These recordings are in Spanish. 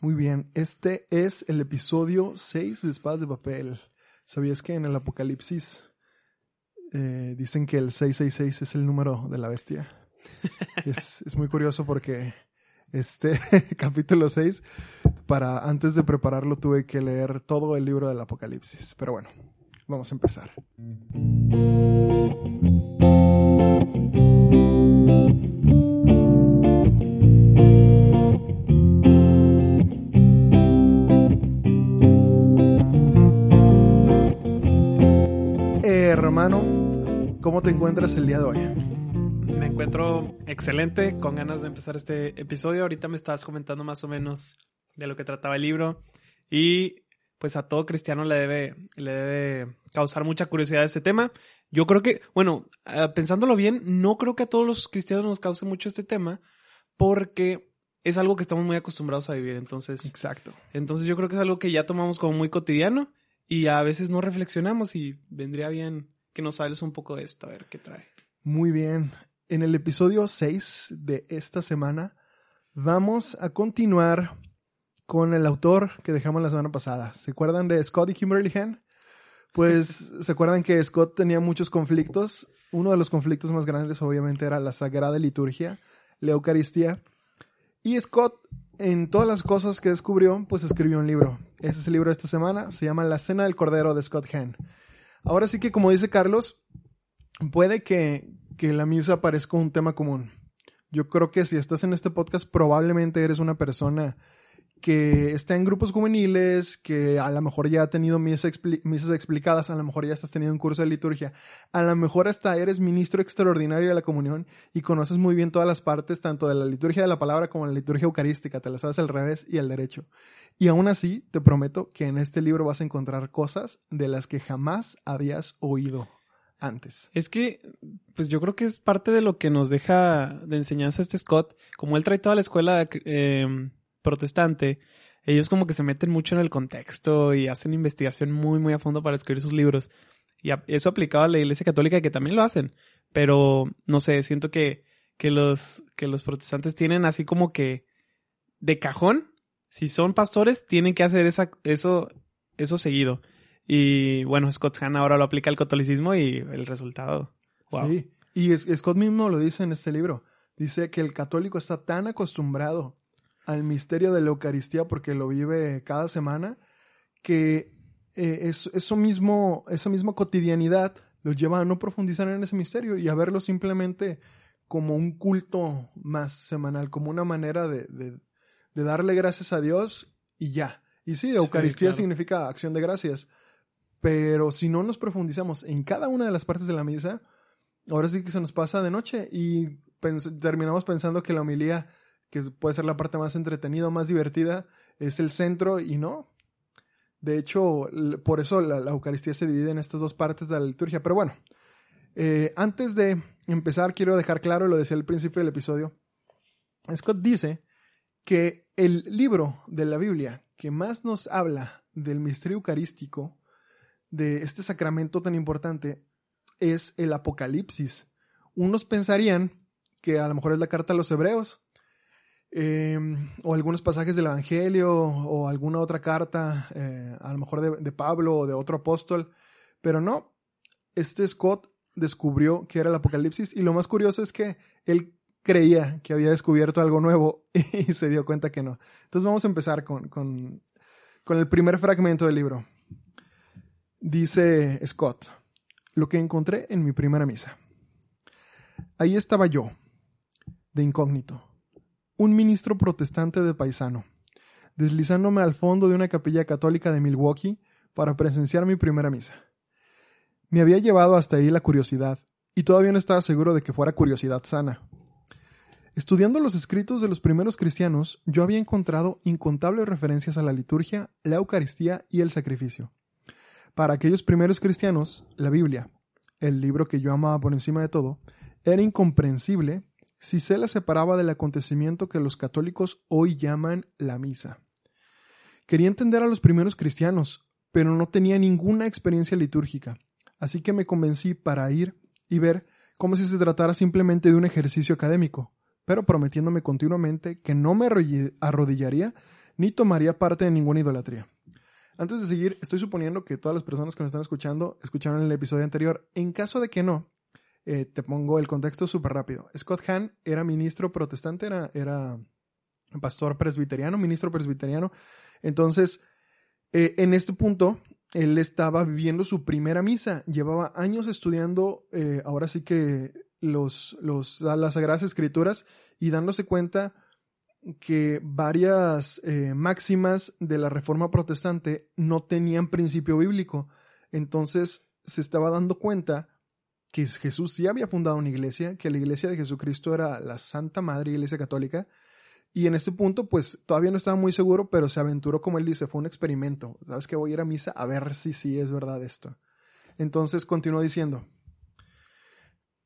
Muy bien, este es el episodio 6 de Espadas de Papel. ¿Sabías que en el Apocalipsis eh, dicen que el 666 es el número de la bestia? es, es muy curioso porque este capítulo 6, para antes de prepararlo tuve que leer todo el libro del Apocalipsis. Pero bueno, vamos a empezar. ¿Cómo te encuentras el día de hoy? Me encuentro excelente, con ganas de empezar este episodio. Ahorita me estabas comentando más o menos de lo que trataba el libro y pues a todo cristiano le debe, le debe causar mucha curiosidad este tema. Yo creo que, bueno, ah, pensándolo bien, no creo que a todos los cristianos nos cause mucho este tema porque es algo que estamos muy acostumbrados a vivir, entonces. Exacto. Entonces yo creo que es algo que ya tomamos como muy cotidiano y a veces no reflexionamos y vendría bien que nos hables un poco de esto, a ver qué trae. Muy bien. En el episodio 6 de esta semana vamos a continuar con el autor que dejamos la semana pasada. ¿Se acuerdan de Scott y Kimberly Hen? Pues se acuerdan que Scott tenía muchos conflictos. Uno de los conflictos más grandes obviamente era la Sagrada Liturgia, la Eucaristía. Y Scott en todas las cosas que descubrió, pues escribió un libro. Ese es el libro de esta semana, se llama La Cena del Cordero de Scott Hahn. Ahora sí que, como dice Carlos, puede que, que la misa parezca un tema común. Yo creo que si estás en este podcast, probablemente eres una persona que está en grupos juveniles, que a lo mejor ya ha tenido misas, explicadas, a lo mejor ya estás teniendo un curso de liturgia, a lo mejor hasta eres ministro extraordinario de la comunión y conoces muy bien todas las partes, tanto de la liturgia de la palabra como de la liturgia eucarística, te las sabes al revés y al derecho. Y aún así, te prometo que en este libro vas a encontrar cosas de las que jamás habías oído antes. Es que, pues yo creo que es parte de lo que nos deja de enseñanza este Scott, como él trae toda la escuela eh, protestante, ellos como que se meten mucho en el contexto y hacen investigación muy, muy a fondo para escribir sus libros. Y eso aplicado a la Iglesia Católica, que también lo hacen. Pero, no sé, siento que, que, los, que los protestantes tienen así como que de cajón, si son pastores, tienen que hacer esa, eso, eso seguido. Y bueno, Scott Hahn ahora lo aplica al catolicismo y el resultado. Sí, y Scott mismo lo dice en este libro. Dice que el católico está tan acostumbrado al misterio de la Eucaristía porque lo vive cada semana, que eh, eso mismo, esa misma cotidianidad los lleva a no profundizar en ese misterio y a verlo simplemente como un culto más semanal, como una manera de, de, darle gracias a Dios y ya. Y sí, Eucaristía significa acción de gracias, pero si no nos profundizamos en cada una de las partes de la misa, ahora sí que se nos pasa de noche y terminamos pensando que la homilía que puede ser la parte más entretenida, más divertida, es el centro y no. De hecho, por eso la, Eucaristía se divide en estas dos partes de la liturgia. Pero bueno, eh, antes de empezar, quiero dejar claro, lo decía al principio del episodio, Scott dice que el libro de la Biblia que más nos habla del misterio eucarístico, de este sacramento tan importante, es el Apocalipsis. Unos pensarían que a lo mejor es la carta a los hebreos, Em, o algunos pasajes del Evangelio o alguna otra carta, eh, a lo mejor de, Pablo o de otro apóstol, pero no, este Scott descubrió que era el Apocalipsis y lo más curioso es que él creía que había descubierto algo nuevo y se dio cuenta que no. Entonces vamos a empezar con, con, con el primer fragmento del libro. Dice Scott, lo que encontré en mi primera misa. Ahí estaba yo, de incógnito un ministro protestante de paisano, deslizándome al fondo de una capilla católica de Milwaukee para presenciar mi primera misa. Me había llevado hasta ahí la curiosidad, y todavía no estaba seguro de que fuera curiosidad sana. Estudiando los escritos de los primeros cristianos, yo había encontrado incontables referencias a la liturgia, la Eucaristía y el sacrificio. Para aquellos primeros cristianos, la Biblia, el libro que yo amaba por encima de todo, era incomprensible si se la separaba del acontecimiento que los católicos hoy llaman la misa. Quería entender a los primeros cristianos, pero no tenía ninguna experiencia litúrgica, así que me convencí para ir y ver como si se tratara simplemente de un ejercicio académico, pero prometiéndome continuamente que no me arrodillaría ni tomaría parte en ninguna idolatría. Antes de seguir, estoy suponiendo que todas las personas que nos están escuchando escucharon el episodio anterior. En caso de que no, eh, te pongo el contexto súper rápido. Scott Hahn era ministro protestante, era, era pastor presbiteriano, ministro presbiteriano. Entonces, eh, en este punto, él estaba viviendo su primera misa. Llevaba años estudiando, eh, ahora sí que los, los, las Sagradas Escrituras y dándose cuenta que varias máximas de la Reforma Protestante no tenían principio bíblico. Entonces se estaba dando cuenta que Jesús sí había fundado una iglesia, que la iglesia de Jesucristo era la Santa Madre Iglesia Católica. Y en ese punto, pues todavía no estaba muy seguro, pero se aventuró, como él dice, fue un experimento. ¿Sabes que voy a ir a misa a ver si sí es verdad esto? Entonces continuó diciendo,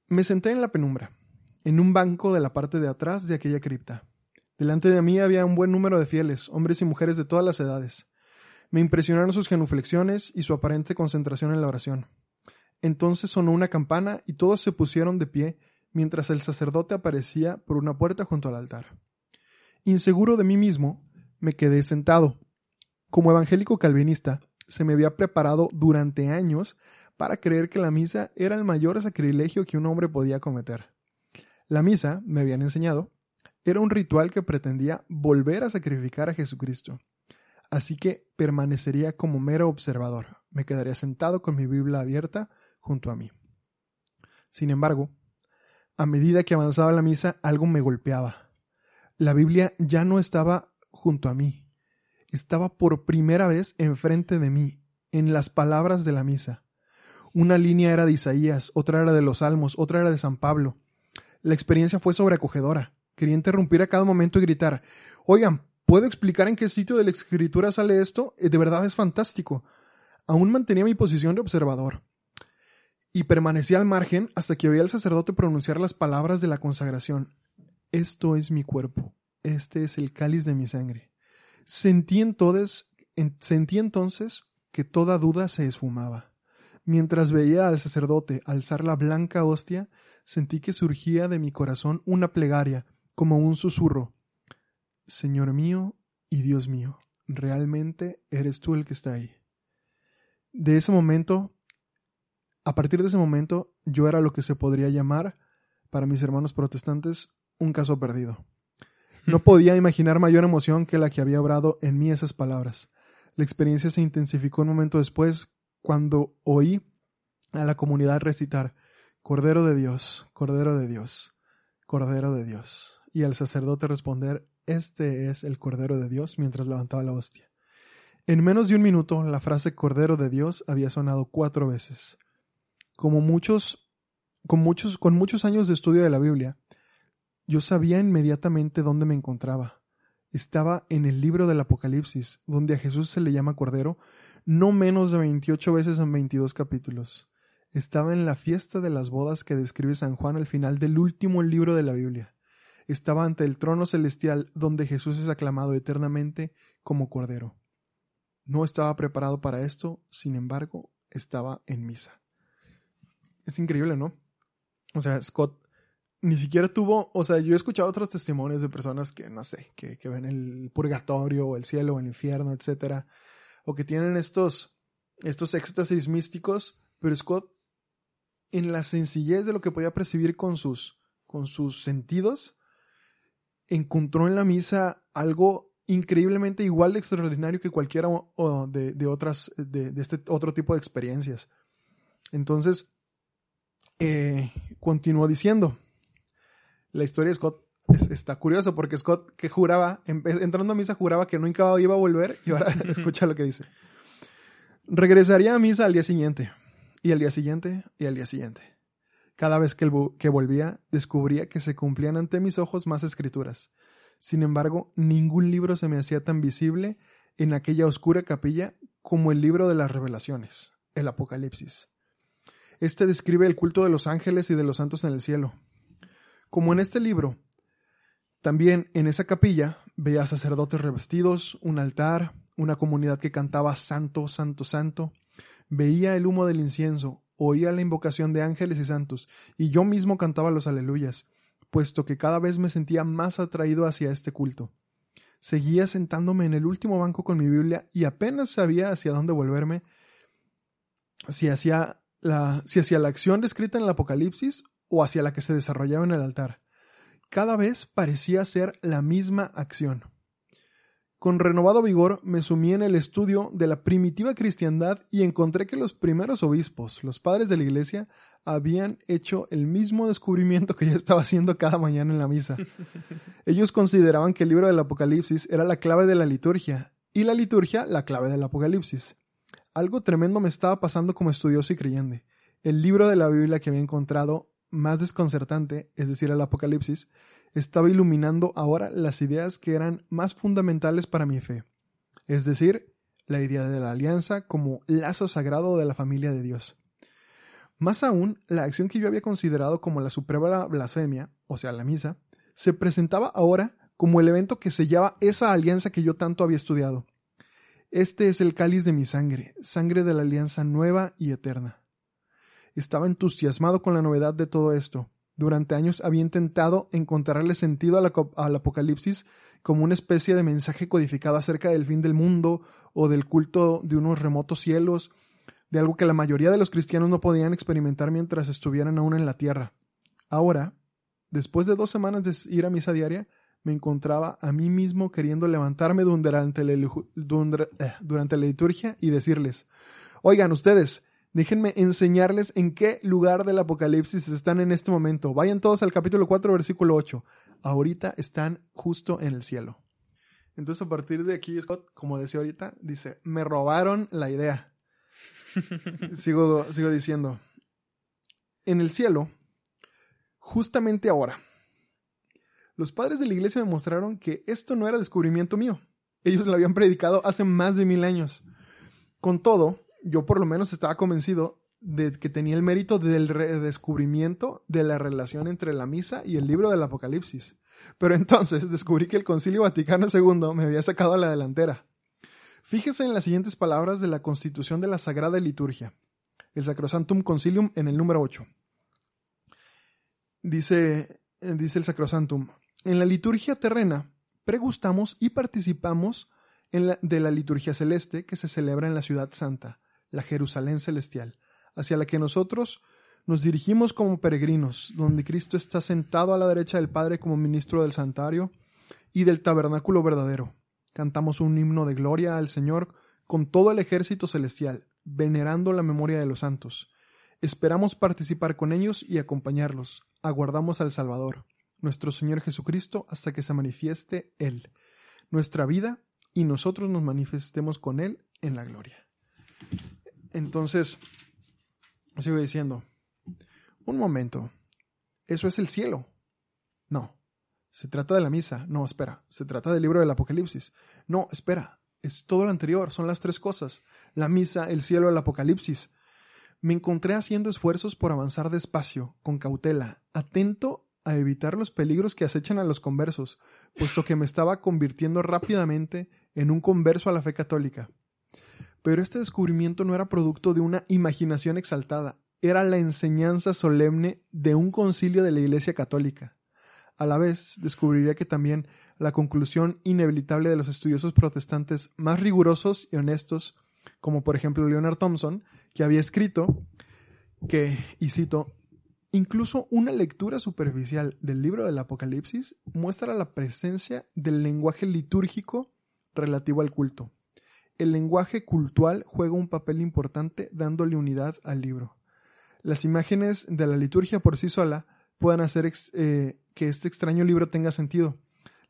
me senté en la penumbra, en un banco de la parte de atrás de aquella cripta. Delante de mí había un buen número de fieles, hombres y mujeres de todas las edades. Me impresionaron sus genuflexiones y su aparente concentración en la oración. Entonces sonó una campana y todos se pusieron de pie mientras el sacerdote aparecía por una puerta junto al altar. Inseguro de mí mismo, me quedé sentado. Como evangélico calvinista, se me había preparado durante años para creer que la misa era el mayor sacrilegio que un hombre podía cometer. La misa, me habían enseñado, era un ritual que pretendía volver a sacrificar a Jesucristo. Así que permanecería como mero observador. Me quedaría sentado con mi Biblia abierta junto a mí. Sin embargo, a medida que avanzaba la misa, algo me golpeaba. La Biblia ya no estaba junto a mí. Estaba por primera vez enfrente de mí, en las palabras de la misa. Una línea era de Isaías, otra era de los Salmos, otra era de San Pablo. La experiencia fue sobreacogedora. Quería interrumpir a cada momento y gritar, oigan, ¿puedo explicar en qué sitio de la escritura sale esto? Eh, de verdad es fantástico. Aún mantenía mi posición de observador. Y permanecía al margen hasta que oía al sacerdote pronunciar las palabras de la consagración. Esto es mi cuerpo, este es el cáliz de mi sangre. Sentí entonces, sentí entonces que toda duda se esfumaba. Mientras veía al sacerdote alzar la blanca hostia, sentí que surgía de mi corazón una plegaria como un susurro. Señor mío y Dios mío, realmente eres tú el que está ahí. De ese momento, a partir de ese momento, yo era lo que se podría llamar, para mis hermanos protestantes, un caso perdido. No podía imaginar mayor emoción que la que había obrado en mí esas palabras. La experiencia se intensificó un momento después, cuando oí a la comunidad recitar Cordero de Dios, Cordero de Dios, Cordero de Dios y al sacerdote responder, Este es el Cordero de Dios mientras levantaba la hostia. En menos de un minuto, la frase Cordero de Dios había sonado cuatro veces. Como muchos, con muchos, con muchos años de estudio de la Biblia, yo sabía inmediatamente dónde me encontraba. Estaba en el libro del Apocalipsis, donde a Jesús se le llama Cordero, no menos de 28 veces en 22 capítulos. Estaba en la fiesta de las bodas que describe San Juan al final del último libro de la Biblia estaba ante el trono celestial donde Jesús es aclamado eternamente como Cordero. No estaba preparado para esto, sin embargo, estaba en misa. Es increíble, ¿no? O sea, Scott ni siquiera tuvo, o sea, yo he escuchado otros testimonios de personas que, no sé, que, que ven el purgatorio o el cielo o el infierno, etcétera, o que tienen estos, estos éxtasis místicos, pero Scott, en la sencillez de lo que podía percibir con sus, con sus sentidos, encontró en la misa algo increíblemente igual de extraordinario que cualquiera de, otras, de, este otro tipo de experiencias. Entonces, eh, continuó diciendo, la historia de Scott está curiosa porque Scott que juraba, entrando a misa juraba que nunca iba a volver y ahora escucha lo que dice. Regresaría a misa al día siguiente, y al día siguiente, y al día siguiente. Cada vez que, que volvía, descubría que se cumplían ante mis ojos más escrituras. Sin embargo, ningún libro se me hacía tan visible en aquella oscura capilla como el libro de las revelaciones, el Apocalipsis. Este describe el culto de los ángeles y de los santos en el cielo. Como en este libro, también en esa capilla veía sacerdotes revestidos, un altar, una comunidad que cantaba Santo, Santo, Santo. Veía el humo del incienso, oía la invocación de ángeles y santos, y yo mismo cantaba los aleluyas, puesto que cada vez me sentía más atraído hacia este culto. Seguía sentándome en el último banco con mi Biblia y apenas sabía hacia dónde volverme, si hacia la, si hacia la acción descrita en el Apocalipsis o hacia la que se desarrollaba en el altar. Cada vez parecía ser la misma acción. Con renovado vigor me sumí en el estudio de la primitiva cristiandad y encontré que los primeros obispos, los padres de la iglesia, habían hecho el mismo descubrimiento que yo estaba haciendo cada mañana en la misa. Ellos consideraban que el libro del Apocalipsis era la clave de la liturgia y la liturgia la clave del Apocalipsis. Algo tremendo me estaba pasando como estudioso y creyente. El libro de la Biblia que había encontrado más desconcertante, es decir, el Apocalipsis, estaba iluminando ahora las ideas que eran más fundamentales para mi fe, es decir, la idea de la alianza como lazo sagrado de la familia de Dios. Más aún, la acción que yo había considerado como la suprema blasfemia, o sea, la misa, se presentaba ahora como el evento que sellaba esa alianza que yo tanto había estudiado. Este es el cáliz de mi sangre, sangre de la alianza nueva y eterna. Estaba entusiasmado con la novedad de todo esto, durante años había intentado encontrarle sentido al, Apocalipsis como una especie de mensaje codificado acerca del fin del mundo o del culto de unos remotos cielos, de algo que la mayoría de los cristianos no podían experimentar mientras estuvieran aún en la tierra. Ahora, después de dos semanas de ir a misa diaria, me encontraba a mí mismo queriendo levantarme durante la, eh, durante la liturgia y decirles, oigan ustedes, Déjenme enseñarles en qué lugar del Apocalipsis están en este momento. Vayan todos al capítulo 4, versículo 8. Ahorita están justo en el cielo. Entonces, a partir de aquí, Scott, como decía ahorita, dice, me robaron la idea. sigo, sigo diciendo, en el cielo, justamente ahora, los padres de la iglesia me mostraron que esto no era descubrimiento mío. Ellos lo habían predicado hace más de mil años. Con todo, yo por lo menos estaba convencido de que tenía el mérito del redescubrimiento de la relación entre la misa y el libro del Apocalipsis. Pero entonces descubrí que el Concilio Vaticano II me había sacado a la delantera. Fíjese en las siguientes palabras de la Constitución de la Sagrada Liturgia, el Sacrosantum Concilium en el número 8. Dice, dice el Sacrosantum, en la liturgia terrena pregustamos y participamos en de la liturgia celeste que se celebra en la ciudad santa la Jerusalén celestial, hacia la que nosotros nos dirigimos como peregrinos, donde Cristo está sentado a la derecha del Padre como ministro del santuario y del tabernáculo verdadero. Cantamos un himno de gloria al Señor con todo el ejército celestial, venerando la memoria de los santos. Esperamos participar con ellos y acompañarlos. Aguardamos al Salvador, nuestro Señor Jesucristo, hasta que se manifieste Él, nuestra vida, y nosotros nos manifestemos con Él en la gloria. Entonces, sigo diciendo, un momento, eso es el cielo. No, se trata de la misa. No, espera, se trata del libro del Apocalipsis. No, espera, es todo lo anterior, son las tres cosas. La misa, el cielo, el Apocalipsis. Me encontré haciendo esfuerzos por avanzar despacio, con cautela, atento a evitar los peligros que acechan a los conversos, puesto que me estaba convirtiendo rápidamente en un converso a la fe católica. Pero este descubrimiento no era producto de una imaginación exaltada, era la enseñanza solemne de un concilio de la Iglesia Católica. A la vez, descubriría que también la conclusión inevitable de los estudiosos protestantes más rigurosos y honestos, como por ejemplo Leonard Thompson, que había escrito que, y cito, incluso una lectura superficial del libro del Apocalipsis muestra la presencia del lenguaje litúrgico relativo al culto el lenguaje cultual juega un papel importante dándole unidad al libro. Las imágenes de la liturgia por sí sola pueden hacer eh, que este extraño libro tenga sentido.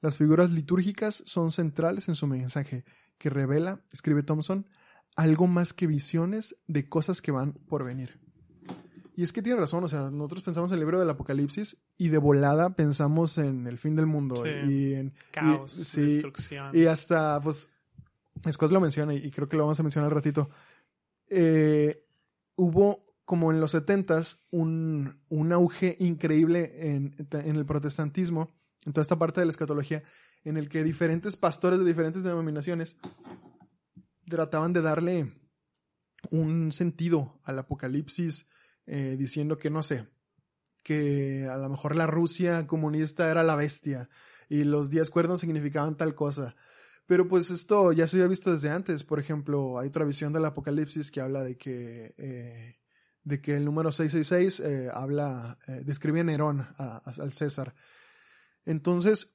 Las figuras litúrgicas son centrales en su mensaje, que revela, escribe Thompson, algo más que visiones de cosas que van por venir. Y es que tiene razón, o sea, nosotros pensamos en el libro del Apocalipsis y de volada pensamos en el fin del mundo y en caos, destrucción. Y hasta, pues, Scott lo menciona y creo que lo vamos a mencionar al ratito. Eh, hubo como en los setentas un, un auge increíble en, en, el protestantismo, en toda esta parte de la escatología, en el que diferentes pastores de diferentes denominaciones trataban de darle un sentido al apocalipsis, eh, diciendo que no sé, que a lo mejor la Rusia comunista era la bestia y los diez cuernos significaban tal cosa. Pero pues esto ya se había visto desde antes. Por ejemplo, hay otra visión del Apocalipsis que habla de que, eh, de que el número 666 eh, habla, eh, describe a Nerón, al César. Entonces,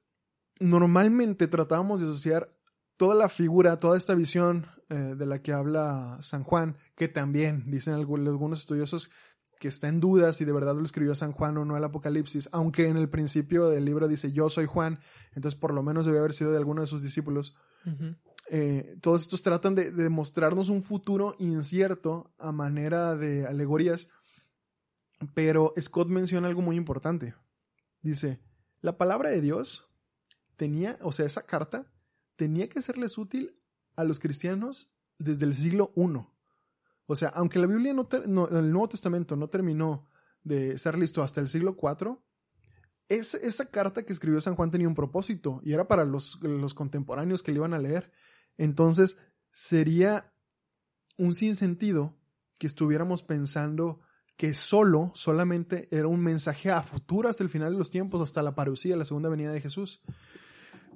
normalmente tratábamos de asociar toda la figura, toda esta visión de la que habla San Juan, que también dicen algunos estudiosos que está en duda si de verdad lo escribió San Juan o no el Apocalipsis, aunque en el principio del libro dice yo soy Juan, entonces por lo menos debe haber sido de alguno de sus discípulos. Eh, todos estos tratan de, de, mostrarnos un futuro incierto a manera de alegorías, pero Scott menciona algo muy importante. Dice, la palabra de Dios tenía, o sea, esa carta tenía que serles útil a los cristianos desde el siglo I. O sea, aunque la Biblia no, el Nuevo Testamento no terminó de ser listo hasta el siglo IV, esa carta que escribió San Juan tenía un propósito y era para los, los contemporáneos que le iban a leer. Entonces, sería un sinsentido que estuviéramos pensando que solo, solamente era un mensaje a futuro hasta el final de los tiempos, hasta la parucía, la segunda venida de Jesús.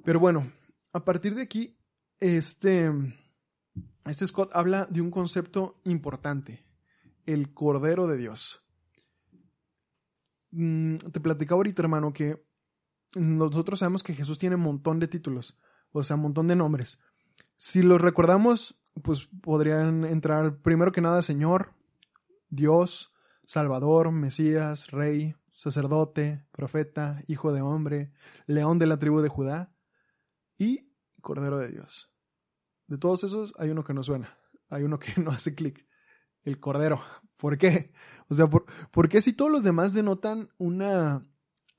Pero bueno, a partir de aquí, este, este Scott habla de un concepto importante, el Cordero de Dios. Mm, te platicaba ahorita, hermano, que nosotros sabemos que Jesús tiene un montón de títulos, o sea, un montón de nombres. Si los recordamos, pues podrían entrar primero que nada Señor, Dios, Salvador, Mesías, Rey, sacerdote, profeta, hijo de hombre, león de la tribu de Judá y Cordero de Dios. De todos esos, hay uno que no suena. Hay uno que no hace clic. El cordero. ¿Por qué? O sea, ¿por, qué si todos los demás denotan una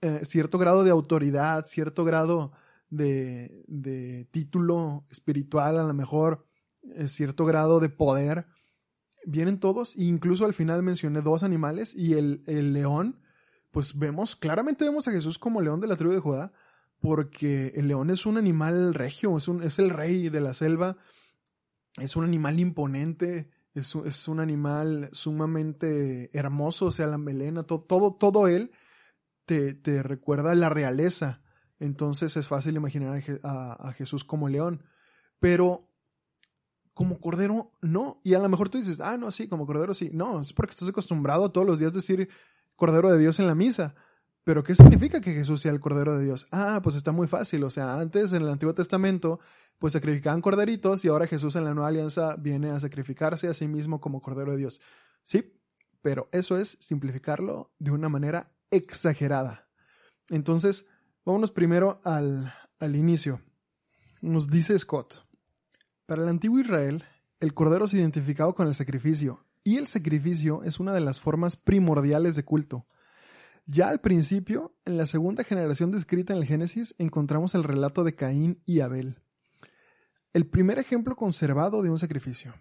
eh, cierto grado de autoridad, cierto grado de, de título espiritual, a lo mejor eh, cierto grado de poder? Vienen todos, e incluso al final mencioné dos animales y el, el león, pues vemos, claramente vemos a Jesús como león de la tribu de Judá, porque el león es un animal regio, es, es el rey de la selva, es un animal imponente, es, es un animal sumamente hermoso, o sea, la melena, todo, todo, él te, te, recuerda la realeza. Entonces es fácil imaginar a, a, Jesús como león. Pero como cordero, no. Y a lo mejor tú dices, ah, no, sí, como cordero sí. No, es porque estás acostumbrado todos los días decir cordero de Dios en la misa. Pero ¿qué significa que Jesús sea el Cordero de Dios? Ah, pues está muy fácil. O sea, antes en el Antiguo Testamento, pues sacrificaban corderitos y ahora Jesús en la Nueva Alianza viene a sacrificarse a sí mismo como Cordero de Dios. Sí, pero eso es simplificarlo de una manera exagerada. Entonces, vámonos primero al, al inicio. Nos dice Scott, para el antiguo Israel, el Cordero se identificaba con el sacrificio, y el sacrificio es una de las formas primordiales de culto. Ya al principio, en la segunda generación descrita en el Génesis, encontramos el relato de Caín y Abel. El primer ejemplo conservado de un sacrificio.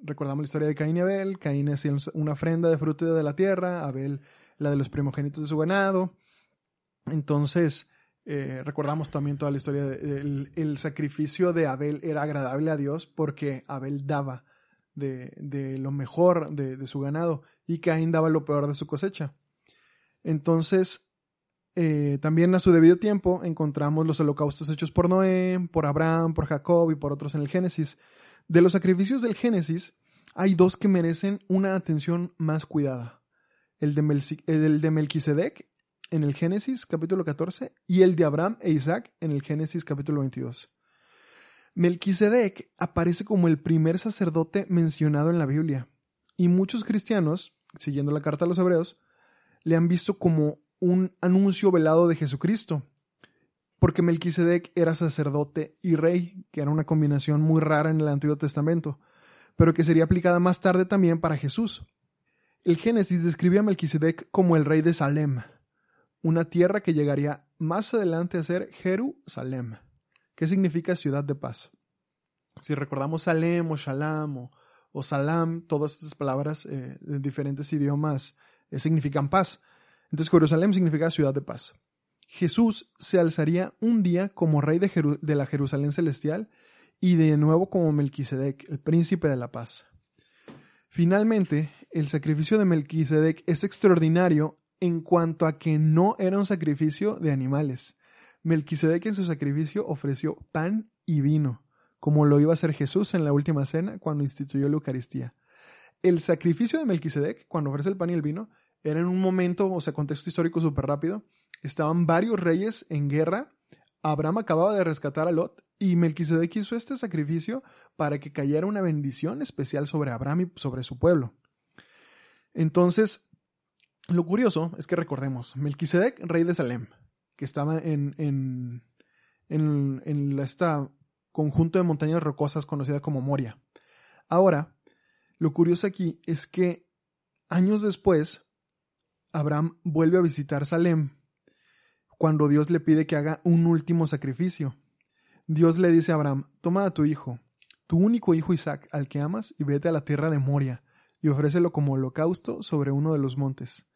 Recordamos la historia de Caín y Abel. Caín hacía una ofrenda de fruto de la tierra, Abel la de los primogénitos de su ganado. Entonces, eh, recordamos también toda la historia del el sacrificio de Abel era agradable a Dios porque Abel daba de, lo mejor de su ganado y Caín daba lo peor de su cosecha. Entonces, eh, también a su debido tiempo encontramos los holocaustos hechos por Noé, por Abraham, por Jacob y por otros en el Génesis. De los sacrificios del Génesis, hay dos que merecen una atención más cuidada. El de, el de Melquisedec en el Génesis capítulo 14 y el de Abraham e Isaac en el Génesis capítulo 22. Melquisedec aparece como el primer sacerdote mencionado en la Biblia y muchos cristianos, siguiendo la carta a los hebreos, le han visto como un anuncio velado de Jesucristo, porque Melquisedec era sacerdote y rey, que era una combinación muy rara en el Antiguo Testamento, pero que sería aplicada más tarde también para Jesús. El Génesis describe a Melquisedec como el rey de Salem, una tierra que llegaría más adelante a ser Jerusalem, que significa ciudad de paz. Si recordamos Salem o Shalam o, Salam, todas estas palabras eh, en diferentes idiomas significan paz. Entonces Jerusalén significa ciudad de paz. Jesús se alzaría un día como rey de, de la Jerusalén celestial y de nuevo como Melquisedec, el príncipe de la paz. Finalmente, el sacrificio de Melquisedec es extraordinario en cuanto a que no era un sacrificio de animales. Melquisedec en su sacrificio ofreció pan y vino, como lo iba a hacer Jesús en la última cena cuando instituyó la Eucaristía. El sacrificio de Melquisedec, cuando ofrece el pan y el vino, era en un momento, o sea, contexto histórico súper rápido. Estaban varios reyes en guerra. Abraham acababa de rescatar a Lot y Melquisedec hizo este sacrificio para que cayera una bendición especial sobre Abraham y sobre su pueblo. Entonces, lo curioso es que recordemos, Melquisedec, rey de Salem, que estaba en, en, en, en este conjunto de montañas rocosas conocida como Moria. Ahora, lo curioso aquí es que años después, Abraham vuelve a visitar Salem cuando Dios le pide que haga un último sacrificio. Dios le dice a Abraham, toma a tu hijo, tu único hijo Isaac, al que amas, y vete a la tierra de Moria, y ofrécelo como holocausto sobre uno de los montes.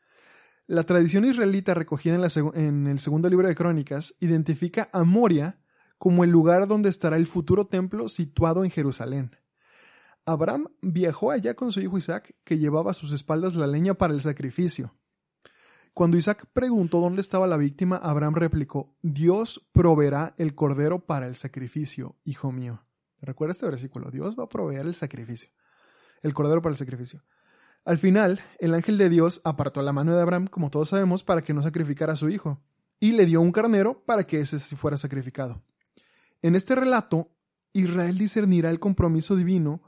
La tradición israelita recogida en, en, el segundo libro de Crónicas identifica a Moria como el lugar donde estará el futuro templo situado en Jerusalén. Abraham viajó allá con su hijo Isaac, que llevaba a sus espaldas la leña para el sacrificio. Cuando Isaac preguntó dónde estaba la víctima, Abraham replicó, Dios proveerá el cordero para el sacrificio, hijo mío. Recuerda este versículo, Dios va a proveer el sacrificio, el cordero para el sacrificio. Al final, el ángel de Dios apartó la mano de Abraham, como todos sabemos, para que no sacrificara a su hijo, y le dio un carnero para que ese fuera sacrificado. En este relato, Israel discernirá el compromiso divino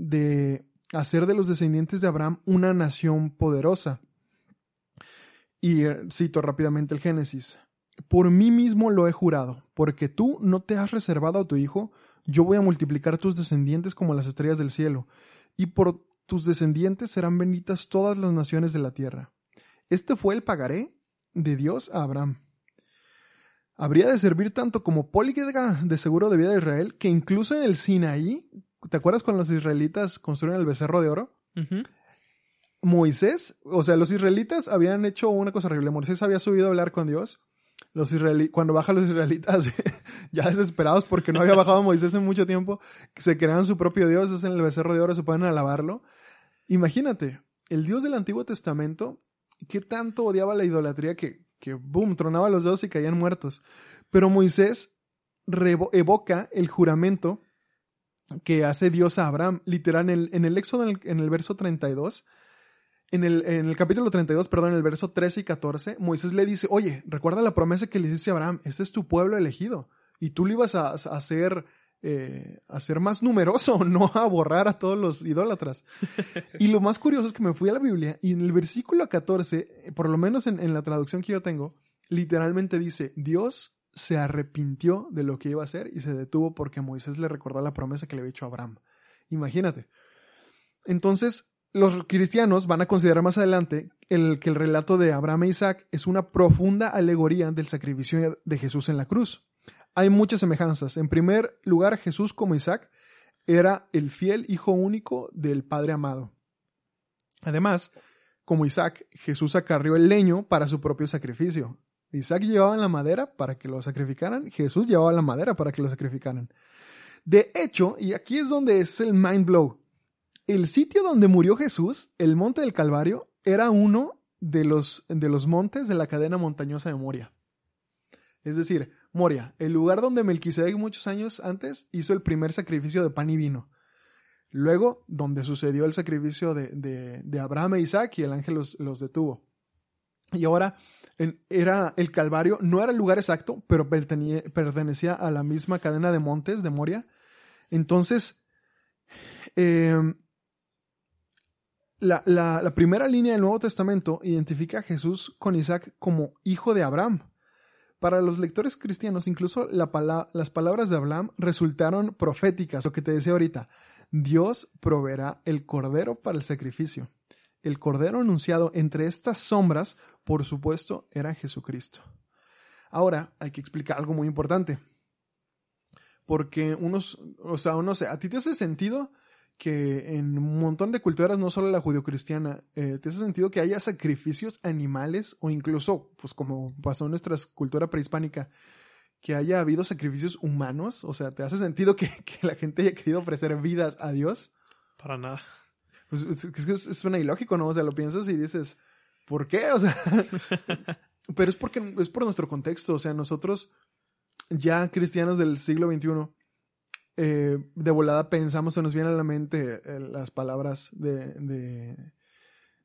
de hacer de los descendientes de Abraham una nación poderosa. Y eh, cito rápidamente el Génesis. Por mí mismo lo he jurado, porque tú no te has reservado a tu hijo, yo voy a multiplicar tus descendientes como las estrellas del cielo, y por tus descendientes serán benditas todas las naciones de la tierra. Este fue el pagaré de Dios a Abraham. Habría de servir tanto como política de seguro de vida de Israel, que incluso en el Sinaí, ¿te acuerdas cuando los israelitas construyeron el becerro de oro? Moisés, o sea, los israelitas habían hecho una cosa horrible. Moisés había subido a hablar con Dios. Los cuando bajan los israelitas, ya desesperados porque no había bajado Moisés en mucho tiempo, se crean su propio Dios, es en el becerro de oro, se pueden alabarlo. Imagínate, el Dios del Antiguo Testamento, qué tanto odiaba la idolatría que, que boom, tronaba los dedos y caían muertos. Pero Moisés evoca el juramento que hace Dios a Abraham, literal, en el, en el Éxodo, en el, en el verso 32, en el, capítulo 32, perdón, en el verso 13 y 14, Moisés le dice, oye, recuerda la promesa que le hiciste a Abraham, ese es tu pueblo elegido, y tú lo ibas a, hacer, eh, a ser más numeroso, no a borrar a todos los idólatras. y lo más curioso es que me fui a la Biblia y en el versículo 14, por lo menos en, en la traducción que yo tengo, literalmente dice, Dios se arrepintió de lo que iba a hacer y se detuvo porque Moisés le recordó la promesa que le había hecho a Abraham. Imagínate. Entonces, los cristianos van a considerar más adelante el, que el relato de Abraham e Isaac es una profunda alegoría del sacrificio de Jesús en la cruz. Hay muchas semejanzas. En primer lugar, Jesús como Isaac era el fiel hijo único del Padre amado. Además, como Isaac, Jesús acarrió el leño para su propio sacrificio. Isaac llevaba la madera para que lo sacrificaran, Jesús llevaba la madera para que lo sacrificaran. De hecho, y aquí es donde es el mind blow, el sitio donde murió Jesús, el monte del Calvario, era uno de los, de los montes de la cadena montañosa de Moria. Es decir, Moria, el lugar donde Melquisedec muchos años antes hizo el primer sacrificio de pan y vino. Luego, donde sucedió el sacrificio de, de, Abraham e Isaac y el ángel los, los detuvo. Y ahora, era el Calvario, no era el lugar exacto, pero pertenecía a la misma cadena de montes de Moria. Entonces, la, la, primera línea del Nuevo Testamento identifica a Jesús con Isaac como hijo de Abraham. Para los lectores cristianos, incluso las palabras de Abraham resultaron proféticas, lo que te decía ahorita. Dios proveerá el cordero para el sacrificio. El cordero anunciado entre estas sombras, por supuesto, era Jesucristo. Ahora hay que explicar algo muy importante. Porque unos, o sea, no sé, ¿a ti te hace sentido que en un montón de culturas, no solo la judio-cristiana, eh, te hace sentido que haya sacrificios animales o incluso, pues como pasó en nuestra cultura prehispánica, que haya habido sacrificios humanos? O sea, ¿te hace sentido que, la gente haya querido ofrecer vidas a Dios? Para nada. Pues es, es, suena ilógico, ¿no? O sea, lo piensas y dices, ¿por qué? O sea, pero es porque es por nuestro contexto. O sea, nosotros ya cristianos del siglo XXI, eh, de volada pensamos, se nos viene a la mente eh, las palabras de, de,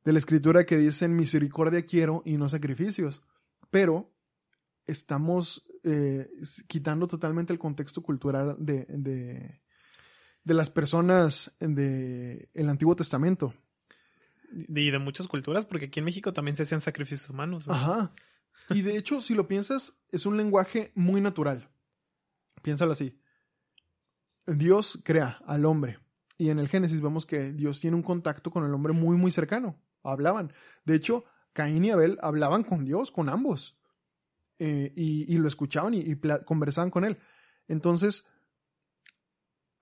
de la escritura que dicen misericordia quiero y no sacrificios. Pero estamos eh, quitando totalmente el contexto cultural de, de, de las personas del el Antiguo Testamento. Y de muchas culturas, porque aquí en México también se hacían sacrificios humanos. ¿no? Ajá. Y de hecho, si lo piensas, es un lenguaje muy natural. Piénsalo así. Dios crea al hombre. Y en el Génesis vemos que Dios tiene un contacto con el hombre muy, muy cercano. Hablaban. De hecho, Caín y Abel hablaban con Dios, con ambos. Eh, y, y, lo escuchaban y, y conversaban con él. Entonces,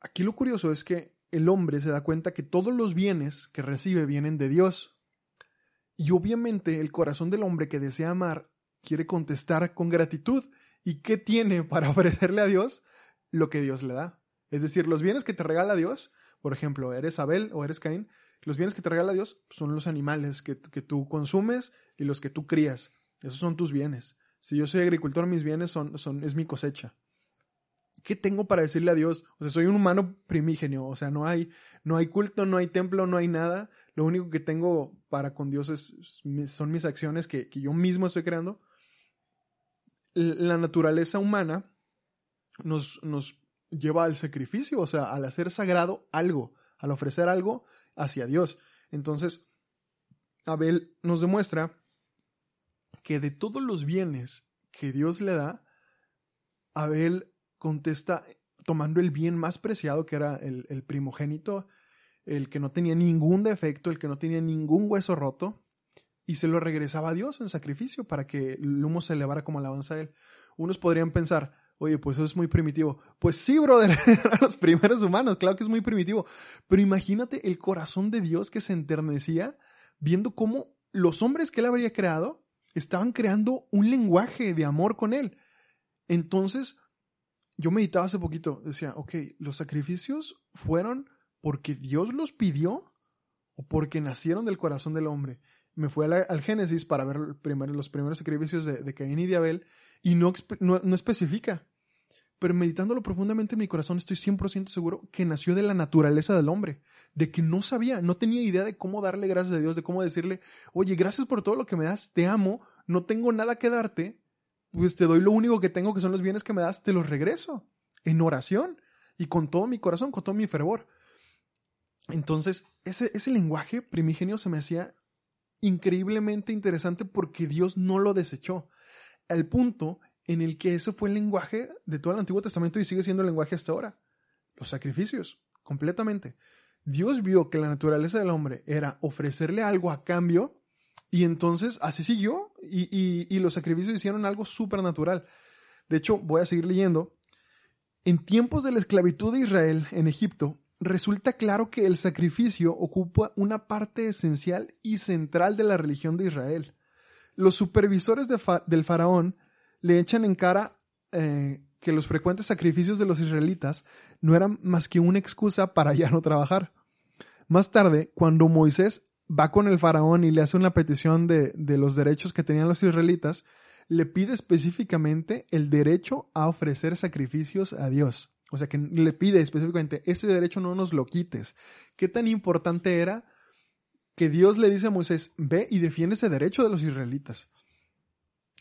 aquí lo curioso es que el hombre se da cuenta que todos los bienes que recibe vienen de Dios. Y obviamente el corazón del hombre que desea amar quiere contestar con gratitud. ¿Y qué tiene para ofrecerle a Dios? Lo que Dios le da. Es decir, los bienes que te regala Dios, por ejemplo, eres Abel o eres Caín, los bienes que te regala Dios son los animales que, que tú consumes y los que tú crías. Esos son tus bienes. Si yo soy agricultor, mis bienes son, son, es mi cosecha. ¿Qué tengo para decirle a Dios? O sea, soy un humano primigenio, o sea, no hay, no hay culto, no hay templo, no hay nada. Lo único que tengo para con Dios es, son mis acciones que, que yo mismo estoy creando. La naturaleza humana nos, nos lleva al sacrificio, o sea, al hacer sagrado algo, al ofrecer algo hacia Dios. Entonces, Abel nos demuestra que de todos los bienes que Dios le da, Abel contesta tomando el bien más preciado, que era el, el, primogénito, el que no tenía ningún defecto, el que no tenía ningún hueso roto, y se lo regresaba a Dios en sacrificio para que el humo se elevara como alabanza a él. Unos podrían pensar, oye, pues eso es muy primitivo. Pues sí, brother, eran los primeros humanos, claro que es muy primitivo. Pero imagínate el corazón de Dios que se enternecía viendo cómo los hombres que él habría creado estaban creando un lenguaje de amor con él. Entonces, yo meditaba hace poquito, decía, ok, los sacrificios fueron porque Dios los pidió o porque nacieron del corazón del hombre. Me fui al Génesis para ver los primeros sacrificios de, Caín y de Abel y no, no, no especifica. Pero meditándolo profundamente en mi corazón estoy 100% seguro que nació de la naturaleza del hombre, de que no sabía, no tenía idea de cómo darle gracias a Dios, de cómo decirle, oye, gracias por todo lo que me das, te amo, no tengo nada que darte, pues te doy lo único que tengo que son los bienes que me das, te los regreso en oración y con todo mi corazón, con todo mi fervor. Entonces, ese, ese lenguaje primigenio se me hacía increíblemente interesante porque Dios no lo desechó. Al punto en el que ese fue el lenguaje de todo el Antiguo Testamento y sigue siendo el lenguaje hasta ahora. Los sacrificios, completamente. Dios vio que la naturaleza del hombre era ofrecerle algo a cambio y entonces así siguió y, y, los sacrificios hicieron algo supernatural. De hecho, voy a seguir leyendo. En tiempos de la esclavitud de Israel en Egipto, resulta claro que el sacrificio ocupa una parte esencial y central de la religión de Israel. Los supervisores del faraón le echan en cara eh, que los frecuentes sacrificios de los israelitas no eran más que una excusa para ya no trabajar. Más tarde, cuando Moisés va con el faraón y le hace una petición de, de los derechos que tenían los israelitas, le pide específicamente el derecho a ofrecer sacrificios a Dios. O sea, que le pide específicamente, ese derecho no nos lo quites. ¿Qué tan importante era que Dios le dice a Moisés, ve y defiende ese derecho de los israelitas?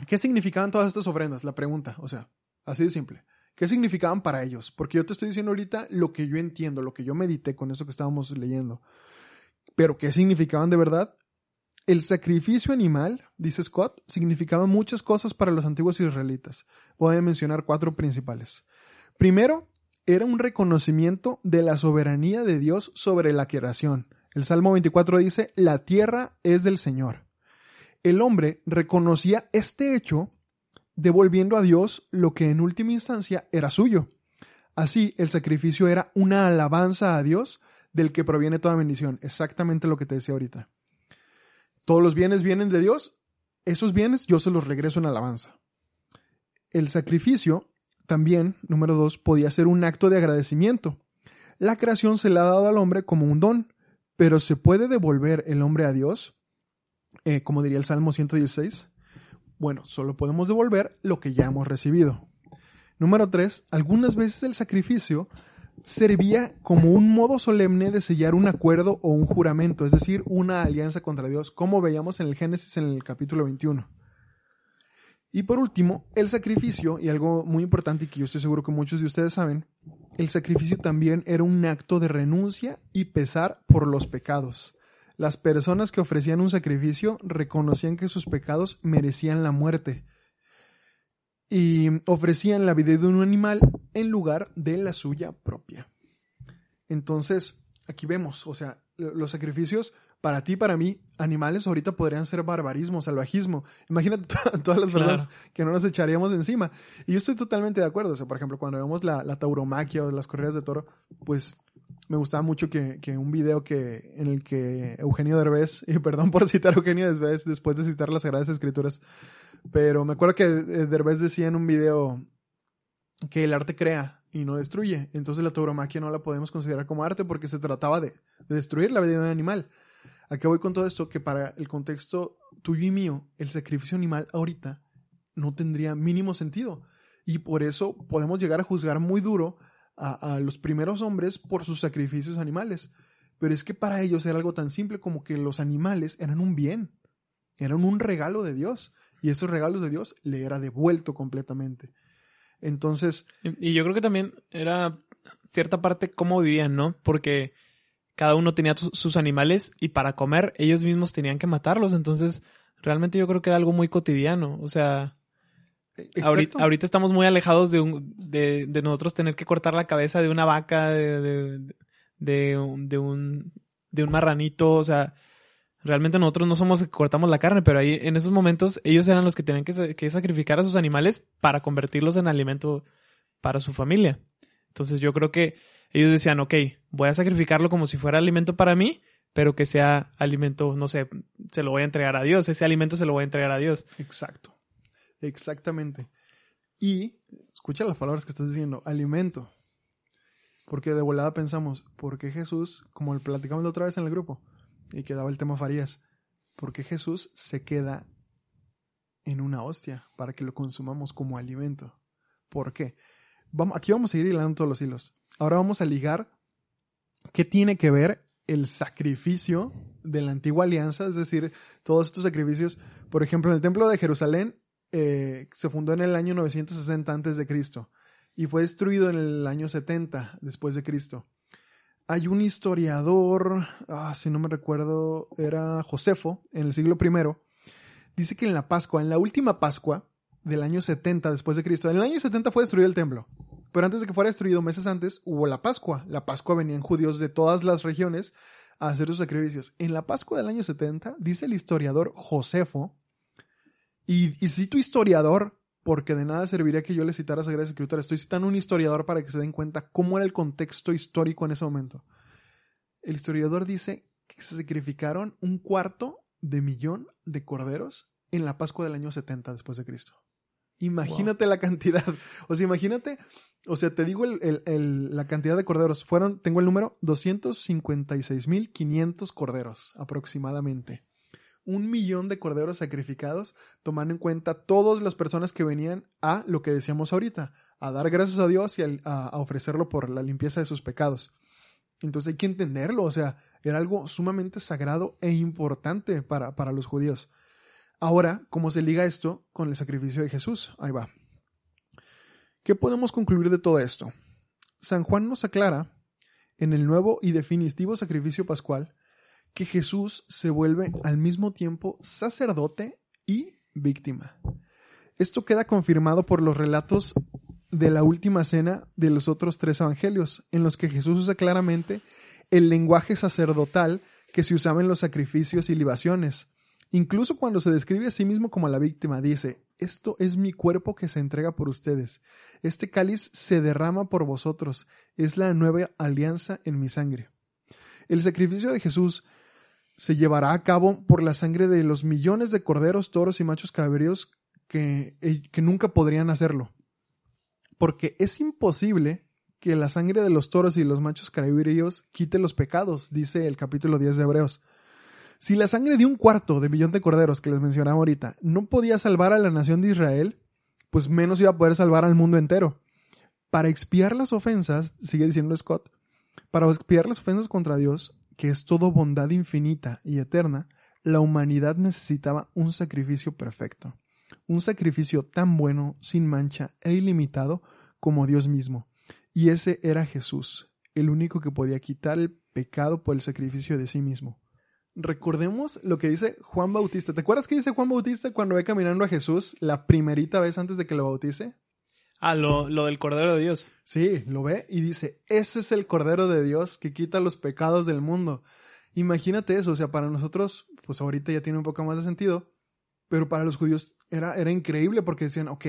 ¿Qué significaban todas estas ofrendas? La pregunta, o sea, así de simple. ¿Qué significaban para ellos? Porque yo te estoy diciendo ahorita lo que yo entiendo, lo que yo medité con eso que estábamos leyendo. Pero ¿qué significaban de verdad? El sacrificio animal, dice Scott, significaba muchas cosas para los antiguos israelitas. Voy a mencionar cuatro principales. Primero, era un reconocimiento de la soberanía de Dios sobre la creación. El Salmo 24 dice, la tierra es del Señor. El hombre reconocía este hecho devolviendo a Dios lo que en última instancia era suyo. Así, el sacrificio era una alabanza a Dios del que proviene toda bendición. Exactamente lo que te decía ahorita. Todos los bienes vienen de Dios. Esos bienes yo se los regreso en alabanza. El sacrificio también, número dos, podía ser un acto de agradecimiento. La creación se le ha dado al hombre como un don, pero ¿se puede devolver el hombre a Dios? Eh, como diría el Salmo 116. Bueno, solo podemos devolver lo que ya hemos recibido. Número tres, algunas veces el sacrificio servía como un modo solemne de sellar un acuerdo o un juramento, es decir, una alianza contra Dios, como veíamos en el Génesis en el capítulo 21. Y por último, el sacrificio, y algo muy importante que yo estoy seguro que muchos de ustedes saben, el sacrificio también era un acto de renuncia y pesar por los pecados. Las personas que ofrecían un sacrificio reconocían que sus pecados merecían la muerte y ofrecían la vida de un animal en lugar de la suya propia. Entonces, aquí vemos, o sea, los sacrificios para ti, para mí, animales ahorita podrían ser barbarismo, salvajismo. Imagínate todas las personas que no nos echaríamos encima. Y yo estoy totalmente de acuerdo. O sea, por ejemplo, cuando vemos la, la tauromaquia o las corridas de toro, pues me gustaba mucho que, que, un video que, en el que Eugenio Derbez, y perdón por citar a Eugenio Derbez después de citar las Sagradas Escrituras, pero me acuerdo que eh, Derbez decía en un video que el arte crea y no destruye. Entonces la tauromaquia no la podemos considerar como arte porque se trataba de, de destruir la vida de un animal. ¿A voy con todo esto? Que para el contexto tuyo y mío, el sacrificio animal ahorita no tendría mínimo sentido. Y por eso podemos llegar a juzgar muy duro a, los primeros hombres por sus sacrificios animales. Pero es que para ellos era algo tan simple como que los animales eran un bien, eran un regalo de Dios. Y esos regalos de Dios le era devuelto completamente. Entonces. Y yo creo que también era cierta parte cómo vivían, ¿no? Porque cada uno tenía sus animales y para comer ellos mismos tenían que matarlos. Entonces, realmente yo creo que era algo muy cotidiano. O sea, ahorita, ahorita, estamos muy alejados de, un, de, de, nosotros tener que cortar la cabeza de una vaca, de, de, de, un, de, un, de un marranito. O sea, realmente nosotros no somos los que cortamos la carne, pero ahí en esos momentos ellos eran los que tenían que, que sacrificar a sus animales para convertirlos en alimento para su familia. Entonces yo creo que ellos decían, ok, voy a sacrificarlo como si fuera alimento para mí, pero que sea alimento, no sé, se lo voy a entregar a Dios, ese alimento se lo voy a entregar a Dios. Exacto, exactamente. Y escucha las palabras que estás diciendo, alimento. Porque de volada pensamos, ¿por qué Jesús, como platicamos la otra vez en el grupo, y quedaba el tema Farías, ¿por qué Jesús se queda en una hostia para que lo consumamos como alimento? ¿Por qué? Vamos, aquí vamos a ir hilando todos los hilos. Ahora vamos a ligar qué tiene que ver el sacrificio de la antigua alianza, es decir, todos estos sacrificios. Por ejemplo, en el templo de Jerusalén eh, se fundó en el año 960 antes de Cristo y fue destruido en el año 70 después de Cristo. Hay un historiador, ah, si no me recuerdo, era Josefo, en el siglo I, dice que en la Pascua, en la última Pascua del año 70 después de Cristo, en el año 70 fue destruido el templo. Pero antes de que fuera destruido, meses antes, hubo la Pascua. La Pascua venían judíos de todas las regiones a hacer sus sacrificios. En la Pascua del año 70, dice el historiador Josefo, y, y cito historiador porque de nada serviría que yo le citara Sagrada Escritura. Estoy citando un historiador para que se den cuenta cómo era el contexto histórico en ese momento. El historiador dice que se sacrificaron un cuarto de millón de corderos en la Pascua del año 70 después de Cristo. Imagínate la cantidad. O sea, imagínate, o sea, te digo la cantidad de corderos. Fueron, tengo el número, 256.500 corderos aproximadamente. Un millón de corderos sacrificados, tomando en cuenta todas las personas que venían a lo que decíamos ahorita, a dar gracias a Dios y a, ofrecerlo por la limpieza de sus pecados. Entonces hay que entenderlo, o sea, era algo sumamente sagrado e importante para, para los judíos. Ahora, ¿cómo se liga esto con el sacrificio de Jesús? Ahí va. ¿Qué podemos concluir de todo esto? San Juan nos aclara, en el nuevo y definitivo sacrificio pascual, que Jesús se vuelve al mismo tiempo sacerdote y víctima. Esto queda confirmado por los relatos de la última cena de los otros tres evangelios, en los que Jesús usa claramente el lenguaje sacerdotal que se usaba en los sacrificios y libaciones, Incluso cuando se describe a sí mismo como la víctima, dice, esto es mi cuerpo que se entrega por ustedes. Este cáliz se derrama por vosotros. Es la nueva alianza en mi sangre. El sacrificio de Jesús se llevará a cabo por la sangre de los millones de corderos, toros y machos cabríos que, eh, que nunca podrían hacerlo. Porque es imposible que la sangre de los toros y los machos cabríos quite los pecados, dice el capítulo 10 de Hebreos. Si la sangre de un cuarto de millón de corderos que les mencionaba ahorita no podía salvar a la nación de Israel, pues menos iba a poder salvar al mundo entero. Para expiar las ofensas, sigue diciendo Scott, para expiar las ofensas contra Dios, que es todo bondad infinita y eterna, la humanidad necesitaba un sacrificio perfecto, un sacrificio tan bueno, sin mancha e ilimitado como Dios mismo. Y ese era Jesús, el único que podía quitar el pecado por el sacrificio de sí mismo. Recordemos lo que dice Juan Bautista. ¿Te acuerdas qué dice Juan Bautista cuando ve caminando a Jesús la primerita vez antes de que lo bautice? Ah, lo, lo del Cordero de Dios. Sí, lo ve y dice, ese es el Cordero de Dios que quita los pecados del mundo. Imagínate eso, o sea, para nosotros, pues ahorita ya tiene un poco más de sentido, pero para los judíos era, era increíble porque decían, ok,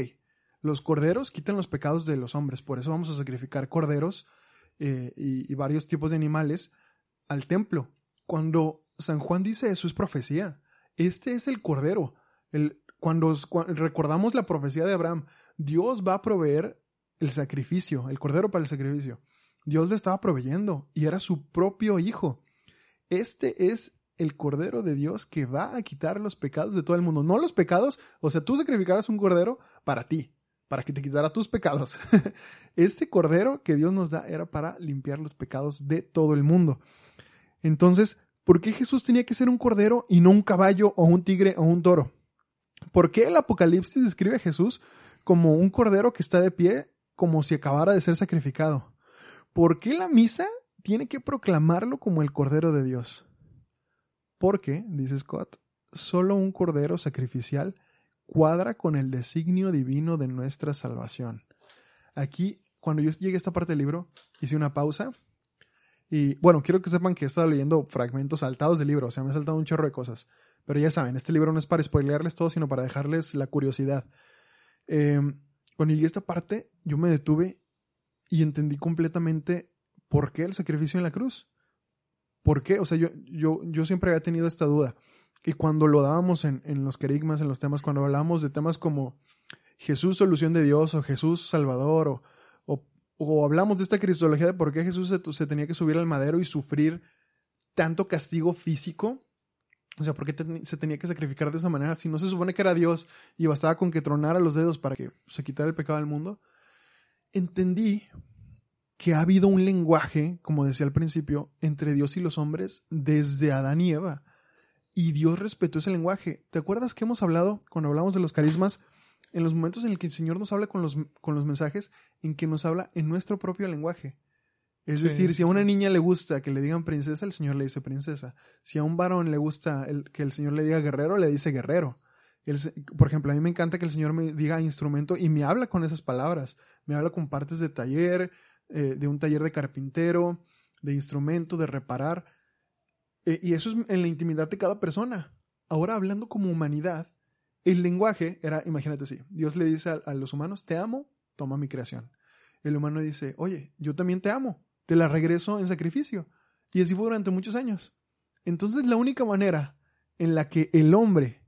los corderos quitan los pecados de los hombres, por eso vamos a sacrificar corderos eh, y, y varios tipos de animales al templo. Cuando San Juan dice eso es profecía. Este es el cordero. El, cuando, recordamos la profecía de Abraham, Dios va a proveer el sacrificio, el cordero para el sacrificio. Dios le estaba proveyendo y era su propio hijo. Este es el cordero de Dios que va a quitar los pecados de todo el mundo. No los pecados, o sea, tú sacrificarás un cordero para ti, para que te quitara tus pecados. este cordero que Dios nos da era para limpiar los pecados de todo el mundo. Entonces, ¿por qué Jesús tenía que ser un cordero y no un caballo o un tigre o un toro? ¿Por qué el Apocalipsis describe a Jesús como un cordero que está de pie como si acabara de ser sacrificado? ¿Por qué la misa tiene que proclamarlo como el cordero de Dios? Porque, dice Scott, solo un cordero sacrificial cuadra con el designio divino de nuestra salvación. Aquí, cuando yo llegué a esta parte del libro, hice una pausa y bueno, quiero que sepan que he estado leyendo fragmentos saltados del libro, o sea, me he saltado un chorro de cosas. Pero ya saben, este libro no es para spoilearles todo, sino para dejarles la curiosidad. Eh, cuando llegué esta parte, yo me detuve y entendí completamente por qué el sacrificio en la cruz. ¿Por qué? O sea, yo, yo, yo siempre había tenido esta duda. Y cuando lo dábamos en, en los querigmas, en los temas, cuando hablábamos de temas como Jesús, solución de Dios, o Jesús, Salvador, o, o, o hablamos de esta cristología de por qué Jesús se, se, tenía que subir al madero y sufrir tanto castigo físico. O sea, ¿por qué se tenía que sacrificar de esa manera? Si no se supone que era Dios y bastaba con que tronara los dedos para que se quitara el pecado del mundo. Entendí que ha habido un lenguaje, como decía al principio, entre Dios y los hombres desde Adán y Eva. Y Dios respetó ese lenguaje. ¿Te acuerdas que hemos hablado, cuando hablamos de los carismas, en los momentos en el que el Señor nos habla con los, con los mensajes, en que nos habla en nuestro propio lenguaje? Es sí, decir, si a una niña le gusta que le digan princesa, el Señor le dice princesa. Si a un varón le gusta el, que el Señor le diga guerrero, le dice guerrero. El, por ejemplo, a mí me encanta que el Señor me diga instrumento y me habla con esas palabras. Me habla con partes de taller, eh, de un taller de carpintero, de instrumento, de reparar. Eh, y eso es en la intimidad de cada persona. Ahora, hablando como humanidad, el lenguaje era, imagínate así, Dios le dice a, a los humanos, te amo, toma mi creación. El humano dice, oye, yo también te amo, te la regreso en sacrificio. Y así fue durante muchos años. Entonces la única manera en la que el hombre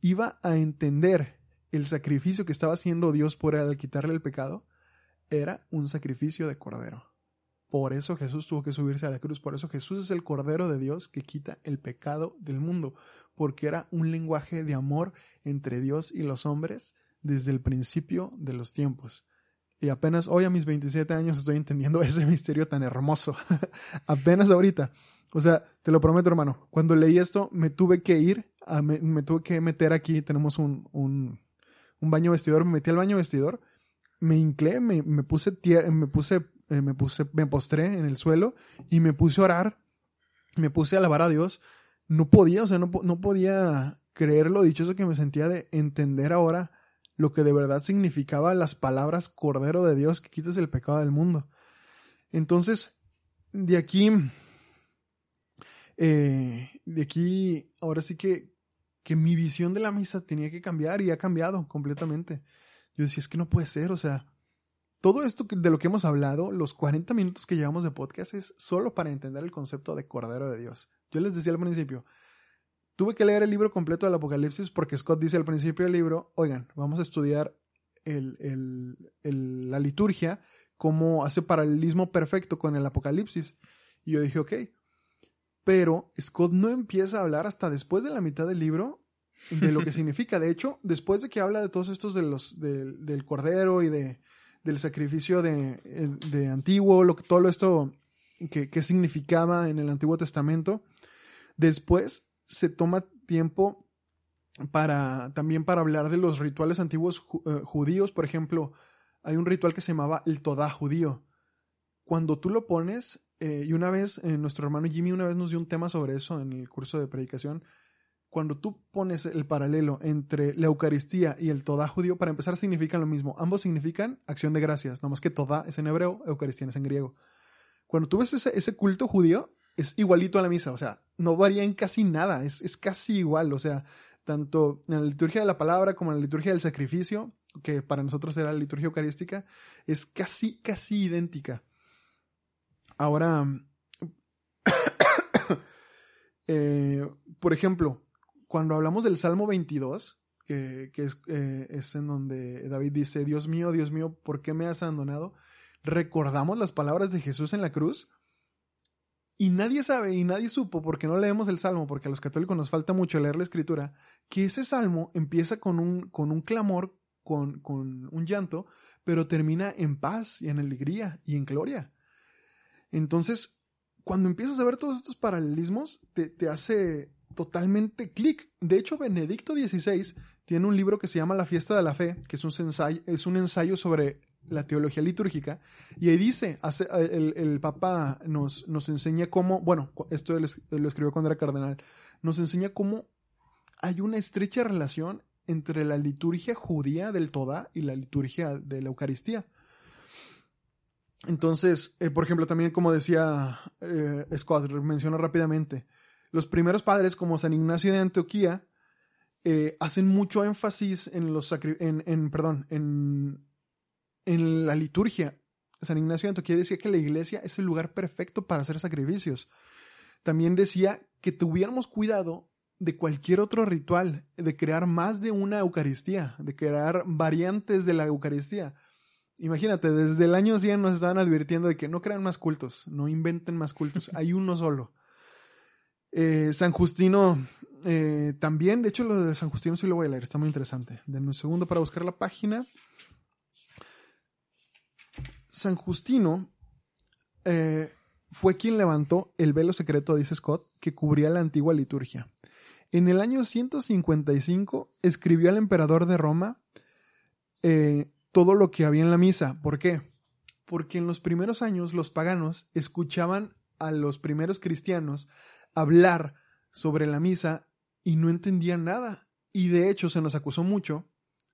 iba a entender el sacrificio que estaba haciendo Dios por él al quitarle el pecado era un sacrificio de cordero. Por eso Jesús tuvo que subirse a la cruz. Por eso Jesús es el cordero de Dios que quita el pecado del mundo. Porque era un lenguaje de amor entre Dios y los hombres desde el principio de los tiempos. Y apenas hoy a mis 27 años estoy entendiendo ese misterio tan hermoso. apenas ahorita. O sea, te lo prometo, hermano. Cuando leí esto, me tuve que ir, a, me, me, tuve que meter aquí. Tenemos un, un, baño vestidor. Me metí al baño vestidor. Me inclé, me, me puse, me puse, eh, me puse, me postré en el suelo y me puse a orar. Me puse a alabar a Dios. No podía, o sea, no, no podía creer lo dichoso que me sentía de entender ahora lo que de verdad significaba las palabras Cordero de Dios que quites el pecado del mundo. Entonces, de aquí, eh, de aquí, ahora sí que, que mi visión de la misa tenía que cambiar y ha cambiado completamente. Yo decía, es que no puede ser, o sea, todo esto de lo que hemos hablado, los 40 minutos que llevamos de podcast es solo para entender el concepto de Cordero de Dios. Yo les decía al principio, Tuve que leer el libro completo del Apocalipsis porque Scott dice al principio del libro, oigan, vamos a estudiar el, el, el, la liturgia, cómo hace paralelismo perfecto con el Apocalipsis. Y yo dije, ok. Pero Scott no empieza a hablar hasta después de la mitad del libro de lo que significa. De hecho, después de que habla de todos estos de los, de, del Cordero y de, del sacrificio de, eh, de antiguo, lo que, todo esto que, que significaba en el Antiguo Testamento. Después se toma tiempo para también para hablar de los rituales antiguos eh, judíos. Por ejemplo, hay un ritual que se llamaba el Todá judío. Cuando tú lo pones, eh, y una vez, eh, nuestro hermano Jimmy una vez nos dio un tema sobre eso en el curso de predicación, cuando tú pones el paralelo entre la Eucaristía y el Todá judío, para empezar significan lo mismo. Ambos significan acción de gracias, nada más que Todá es en hebreo, Eucaristía es en griego. Cuando tú ves ese, ese culto judío, es igualito a la misa, o sea, no varía en casi nada, es, es casi igual, o sea, tanto en la liturgia de la palabra como en la liturgia del sacrificio, que para nosotros era la liturgia eucarística, es casi, casi idéntica. Ahora, eh, por ejemplo, cuando hablamos del Salmo 22, que, que es, eh, es, en donde David dice, Dios mío, Dios mío, ¿por qué me has abandonado? Recordamos las palabras de Jesús en la cruz y nadie sabe y nadie supo, porque no leemos el Salmo, porque a los católicos nos falta mucho leer la escritura, que ese Salmo empieza con un, con un clamor, con, con un llanto, pero termina en paz y en alegría y en gloria. Entonces, cuando empiezas a ver todos estos paralelismos, te, te hace totalmente clic. De hecho, Benedicto XVI tiene un libro que se llama La fiesta de la fe, que es un ensayo, es un ensayo sobre la teología litúrgica, y ahí dice, hace, el, el Papa nos, nos enseña cómo, bueno, esto lo, lo escribió cuando era cardenal, nos enseña cómo hay una estrecha relación entre la liturgia judía del Todá y la liturgia de la Eucaristía. Entonces, eh, por ejemplo, también como decía eh, menciona rápidamente, los primeros padres como San Ignacio de Antioquía eh, hacen mucho énfasis en los en, en, perdón, en en la liturgia, San Ignacio de Antioquía decía que la iglesia es el lugar perfecto para hacer sacrificios. También decía que tuviéramos cuidado de cualquier otro ritual, de crear más de una Eucaristía, de crear variantes de la Eucaristía. Imagínate, desde el año 100 nos estaban advirtiendo de que no crean más cultos, no inventen más cultos, hay uno solo. Eh, San Justino eh, también, de hecho lo de San Justino sí lo voy a leer, está muy interesante. Denme un segundo para buscar la página. San Justino eh, fue quien levantó el velo secreto, dice Scott, que cubría la antigua liturgia. En el año 155 escribió al emperador de Roma eh, todo lo que había en la misa. ¿Por qué? Porque en los primeros años los paganos escuchaban a los primeros cristianos hablar sobre la misa y no entendían nada. Y de hecho se nos acusó mucho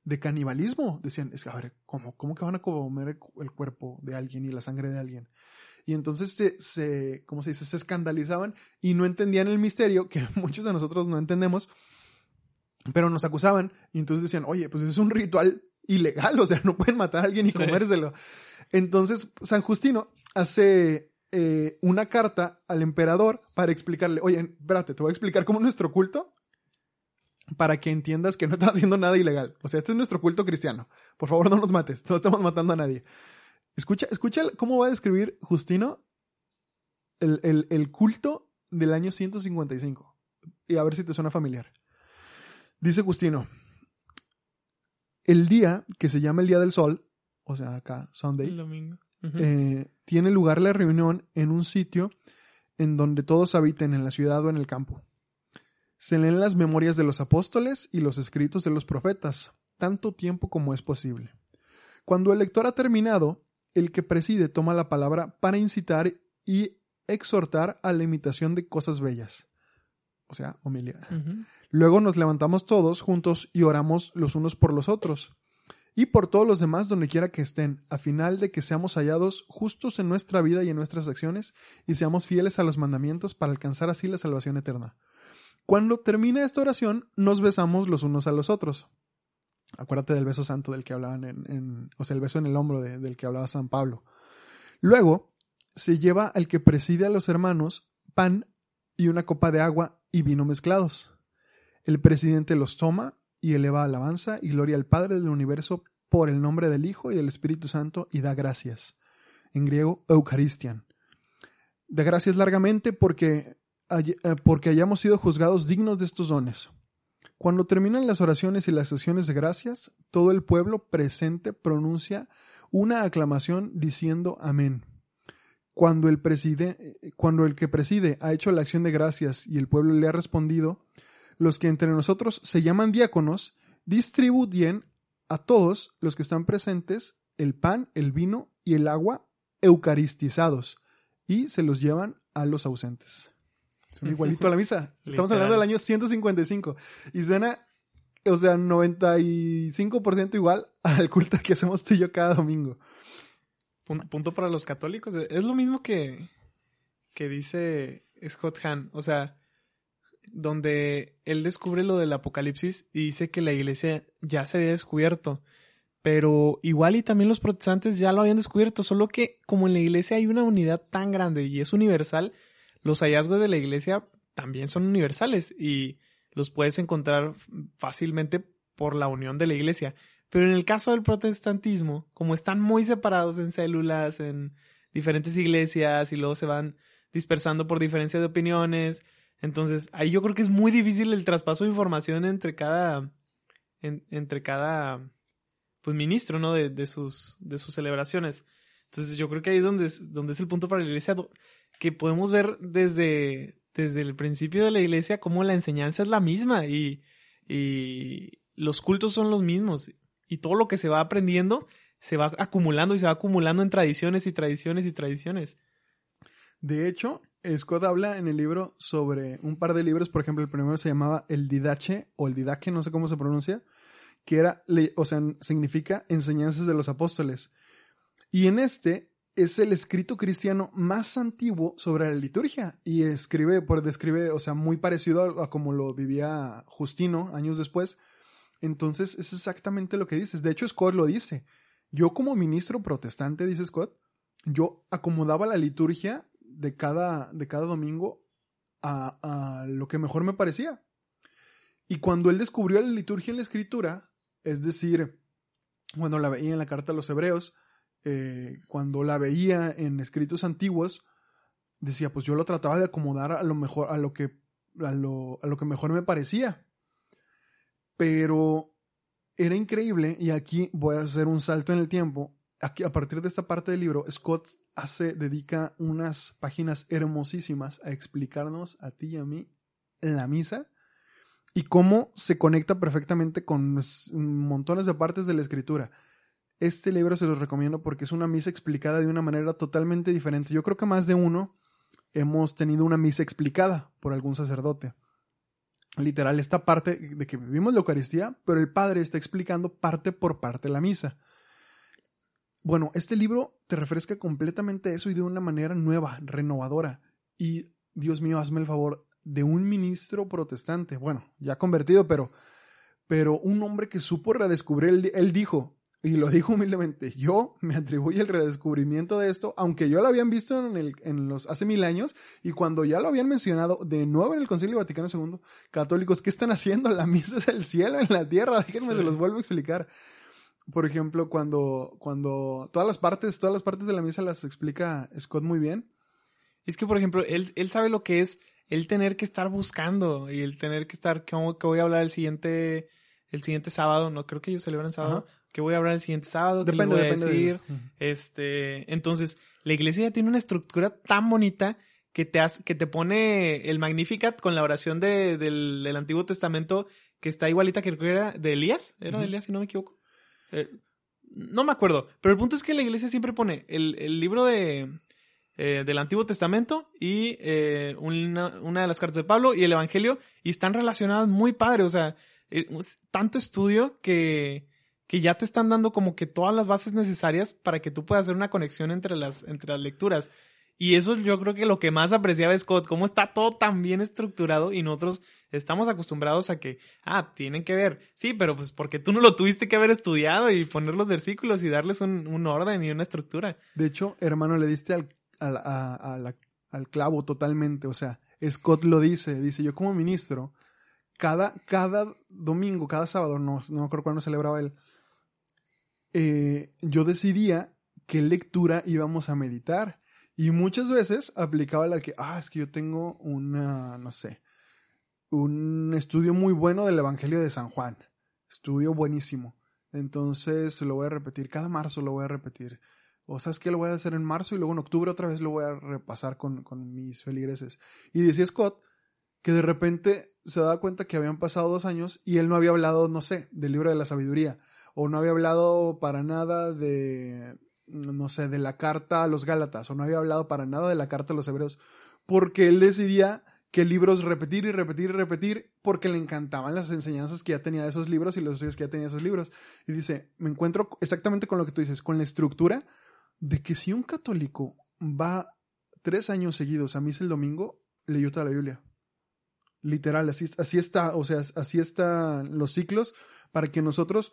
de canibalismo. Decían, es que, a ver, ¿cómo, ¿cómo que van a comer el, cuerpo de alguien y la sangre de alguien? Y entonces se, se, ¿cómo se dice? Se escandalizaban y no entendían el misterio que muchos de nosotros no entendemos, pero nos acusaban y entonces decían, oye, pues es un ritual ilegal, o sea, no pueden matar a alguien y comérselo. Entonces, San Justino hace eh, una carta al emperador para explicarle, oye, espérate, te voy a explicar cómo nuestro culto para que entiendas que no estás haciendo nada ilegal. O sea, este es nuestro culto cristiano. Por favor, no nos mates. No estamos matando a nadie. Escucha, escucha cómo va a describir Justino el, el culto del año 155. Y a ver si te suena familiar. Dice Justino, el día que se llama el Día del Sol, o sea, acá, Sunday, El domingo. eh, tiene lugar la reunión en un sitio en donde todos habiten, en la ciudad o en el campo. Se leen las memorias de los apóstoles y los escritos de los profetas, tanto tiempo como es posible. Cuando el lector ha terminado, el que preside toma la palabra para incitar y exhortar a la imitación de cosas bellas. O sea, homilia. Ujú. Luego nos levantamos todos juntos y oramos los unos por los otros. Y por todos los demás donde quiera que estén, a final de que seamos hallados justos en nuestra vida y en nuestras acciones, y seamos fieles a los mandamientos para alcanzar así la salvación eterna. Cuando termina esta oración, nos besamos los unos a los otros. Acuérdate del beso santo del que hablaban en, o sea, el beso en el hombro de- del que hablaba San Pablo. Luego, se lleva al que preside a los hermanos pan y una copa de agua y vino mezclados. El presidente los toma y eleva alabanza y gloria al Padre del universo por el nombre del Hijo y del Espíritu Santo y da gracias. En griego, Eucaristian. Da gracias largamente porque, porque hayamos sido juzgados dignos de estos dones. Cuando terminan las oraciones y las sesiones de gracias, todo el pueblo presente pronuncia una aclamación diciendo amén. Cuando el, preside, cuando el que preside ha hecho la acción de gracias y el pueblo le ha respondido, los que entre nosotros se llaman diáconos distribuyen a todos los que están presentes el pan, el vino y el agua eucaristizados y se los llevan a los ausentes. Suena igualito a la misa. Estamos hablando del año 155 y suena, o sea, 95% igual al culto que hacemos tú y yo cada domingo. Punto para los católicos. Es lo mismo que, que dice Scott Hahn. O sea, donde él descubre lo del apocalipsis y dice que la iglesia ya se había descubierto. Pero igual y también los protestantes ya lo habían descubierto, solo que como en la iglesia hay una unidad tan grande y es universal, los hallazgos de la iglesia también son universales y los puedes encontrar fácilmente por la unión de la iglesia. Pero en el caso del protestantismo, como están muy separados en células, en diferentes iglesias y luego se van dispersando por diferencia de opiniones, entonces ahí yo creo que es muy difícil el traspaso de información entre cada, entre cada, pues ministro, ¿no? De, de, sus, de sus celebraciones. Entonces yo creo que ahí es donde, es, donde es el punto para la iglesia, que podemos ver desde, desde el principio de la iglesia cómo la enseñanza es la misma y, y los cultos son los mismos y todo lo que se va aprendiendo se va acumulando y se va acumulando en tradiciones y tradiciones y tradiciones. De hecho, Scott habla en el libro sobre un par de libros, por ejemplo, el primero se llamaba El Didache o el Didache, no sé cómo se pronuncia, que era, o sea, significa enseñanzas de los apóstoles. Y en este es el escrito cristiano más antiguo sobre la liturgia y escribe, por describe, o sea, muy parecido a, a como lo vivía Justino años después, entonces, es exactamente lo que dices. De hecho, Scott lo dice. Yo como ministro protestante, dice Scott, yo acomodaba la liturgia de cada, de cada domingo a, a lo que mejor me parecía. Y cuando él descubrió la liturgia en la escritura, es decir, cuando la veía en la carta a los hebreos, eh, cuando la veía en escritos antiguos, decía, pues yo lo trataba de acomodar a lo mejor, a lo que, a lo, a lo que mejor me parecía. Pero era increíble, y aquí voy a hacer un salto en el tiempo. Aquí, a partir de esta parte del libro, Scott hace, dedica unas páginas hermosísimas a explicarnos a ti y a mí la misa y cómo se conecta perfectamente con montones de partes de la escritura. Este libro se los recomiendo porque es una misa explicada de una manera totalmente diferente. Yo creo que más de uno hemos tenido una misa explicada por algún sacerdote literal esta parte de que vivimos la Eucaristía, pero el Padre está explicando parte por parte la misa. Bueno, este libro te refresca completamente eso y de una manera nueva, renovadora. Y Dios mío, hazme el favor de un ministro protestante, bueno, ya convertido, pero, pero un hombre que supo redescubrir, él dijo, y lo dijo humildemente, yo me atribuyo el redescubrimiento de esto, aunque yo lo habían visto en, el, en los hace mil años, y cuando ya lo habían mencionado de nuevo en el Concilio Vaticano II, católicos, ¿qué están haciendo? La misa del cielo en la tierra, déjenme se los vuelvo a explicar. Por ejemplo, cuando, cuando todas las partes, todas las partes de la misa las explica Scott muy bien. Es que, por ejemplo, él, él sabe lo que es el tener que estar buscando y el tener que estar, que voy a hablar el siguiente, el siguiente sábado, no creo que ellos celebran sábado. ¿Qué voy a hablar el siguiente sábado? ¿Qué depende, voy a decir? Este, entonces, la iglesia ya tiene una estructura tan bonita que te, que te pone el Magnificat con la oración de, del, Antiguo Testamento que está igualita que era de Elías. ¿Era de Elías, si no me equivoco? Eh, no me acuerdo. Pero el punto es que la iglesia siempre pone el, el libro de, eh, del Antiguo Testamento y eh, una, una, de las cartas de Pablo y el Evangelio y están relacionadas muy padre. O sea, tanto estudio que que ya te están dando como que todas las bases necesarias para que tú puedas hacer una conexión entre las, entre las lecturas. Y eso yo creo que lo que más apreciaba Scott, cómo está todo tan bien estructurado y nosotros estamos acostumbrados a que, ah, tienen que ver. Sí, pero pues porque tú no lo tuviste que haber estudiado y poner los versículos y darles un, un orden y una estructura. De hecho, hermano, le diste al, al, al clavo totalmente. O sea, Scott lo dice, dice, yo como ministro, cada, cada domingo, cada sábado, no, no me acuerdo cuándo celebraba él, eh, yo decidía qué lectura íbamos a meditar. Y muchas veces aplicaba la que, ah, es que yo tengo una, no sé, un estudio muy bueno del Evangelio de San Juan. Estudio buenísimo. Entonces lo voy a repetir. Cada marzo lo voy a repetir. O sabes que lo voy a hacer en marzo y luego en octubre otra vez lo voy a repasar con, con mis feligreses. Y decía Scott que de repente se da cuenta que habían pasado dos años y él no había hablado, no sé, del libro de la sabiduría. O no había hablado para nada de, no sé, de la carta a los Gálatas. O no había hablado para nada de la carta a los Hebreos. Porque él decidía qué libros repetir y repetir y repetir porque le encantaban las enseñanzas que ya tenía de esos libros y los estudios que ya tenía de esos libros. Y dice, me encuentro exactamente con lo que tú dices, con la estructura de que si un católico va tres años seguidos a misa el domingo, leyó toda la Biblia. Literal, así, así está, o sea, así están los ciclos para que nosotros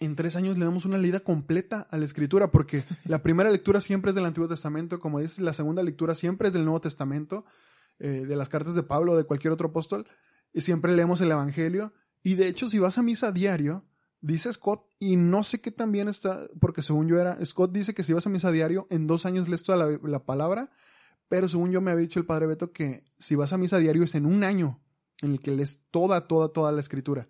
en tres años le damos una leída completa a la escritura, porque la primera lectura siempre es del Antiguo Testamento, como dices, la segunda lectura siempre es del Nuevo Testamento, eh, de las cartas de Pablo o de cualquier otro apóstol, y siempre leemos el Evangelio. Y de hecho, si vas a misa diario, dice Scott, y no sé qué también está, porque según yo era, Scott dice que si vas a misa diario, en dos años lees toda la, la palabra, pero según yo me había dicho el padre Beto que si vas a misa diario es en un año en el que lees toda, toda, toda la escritura.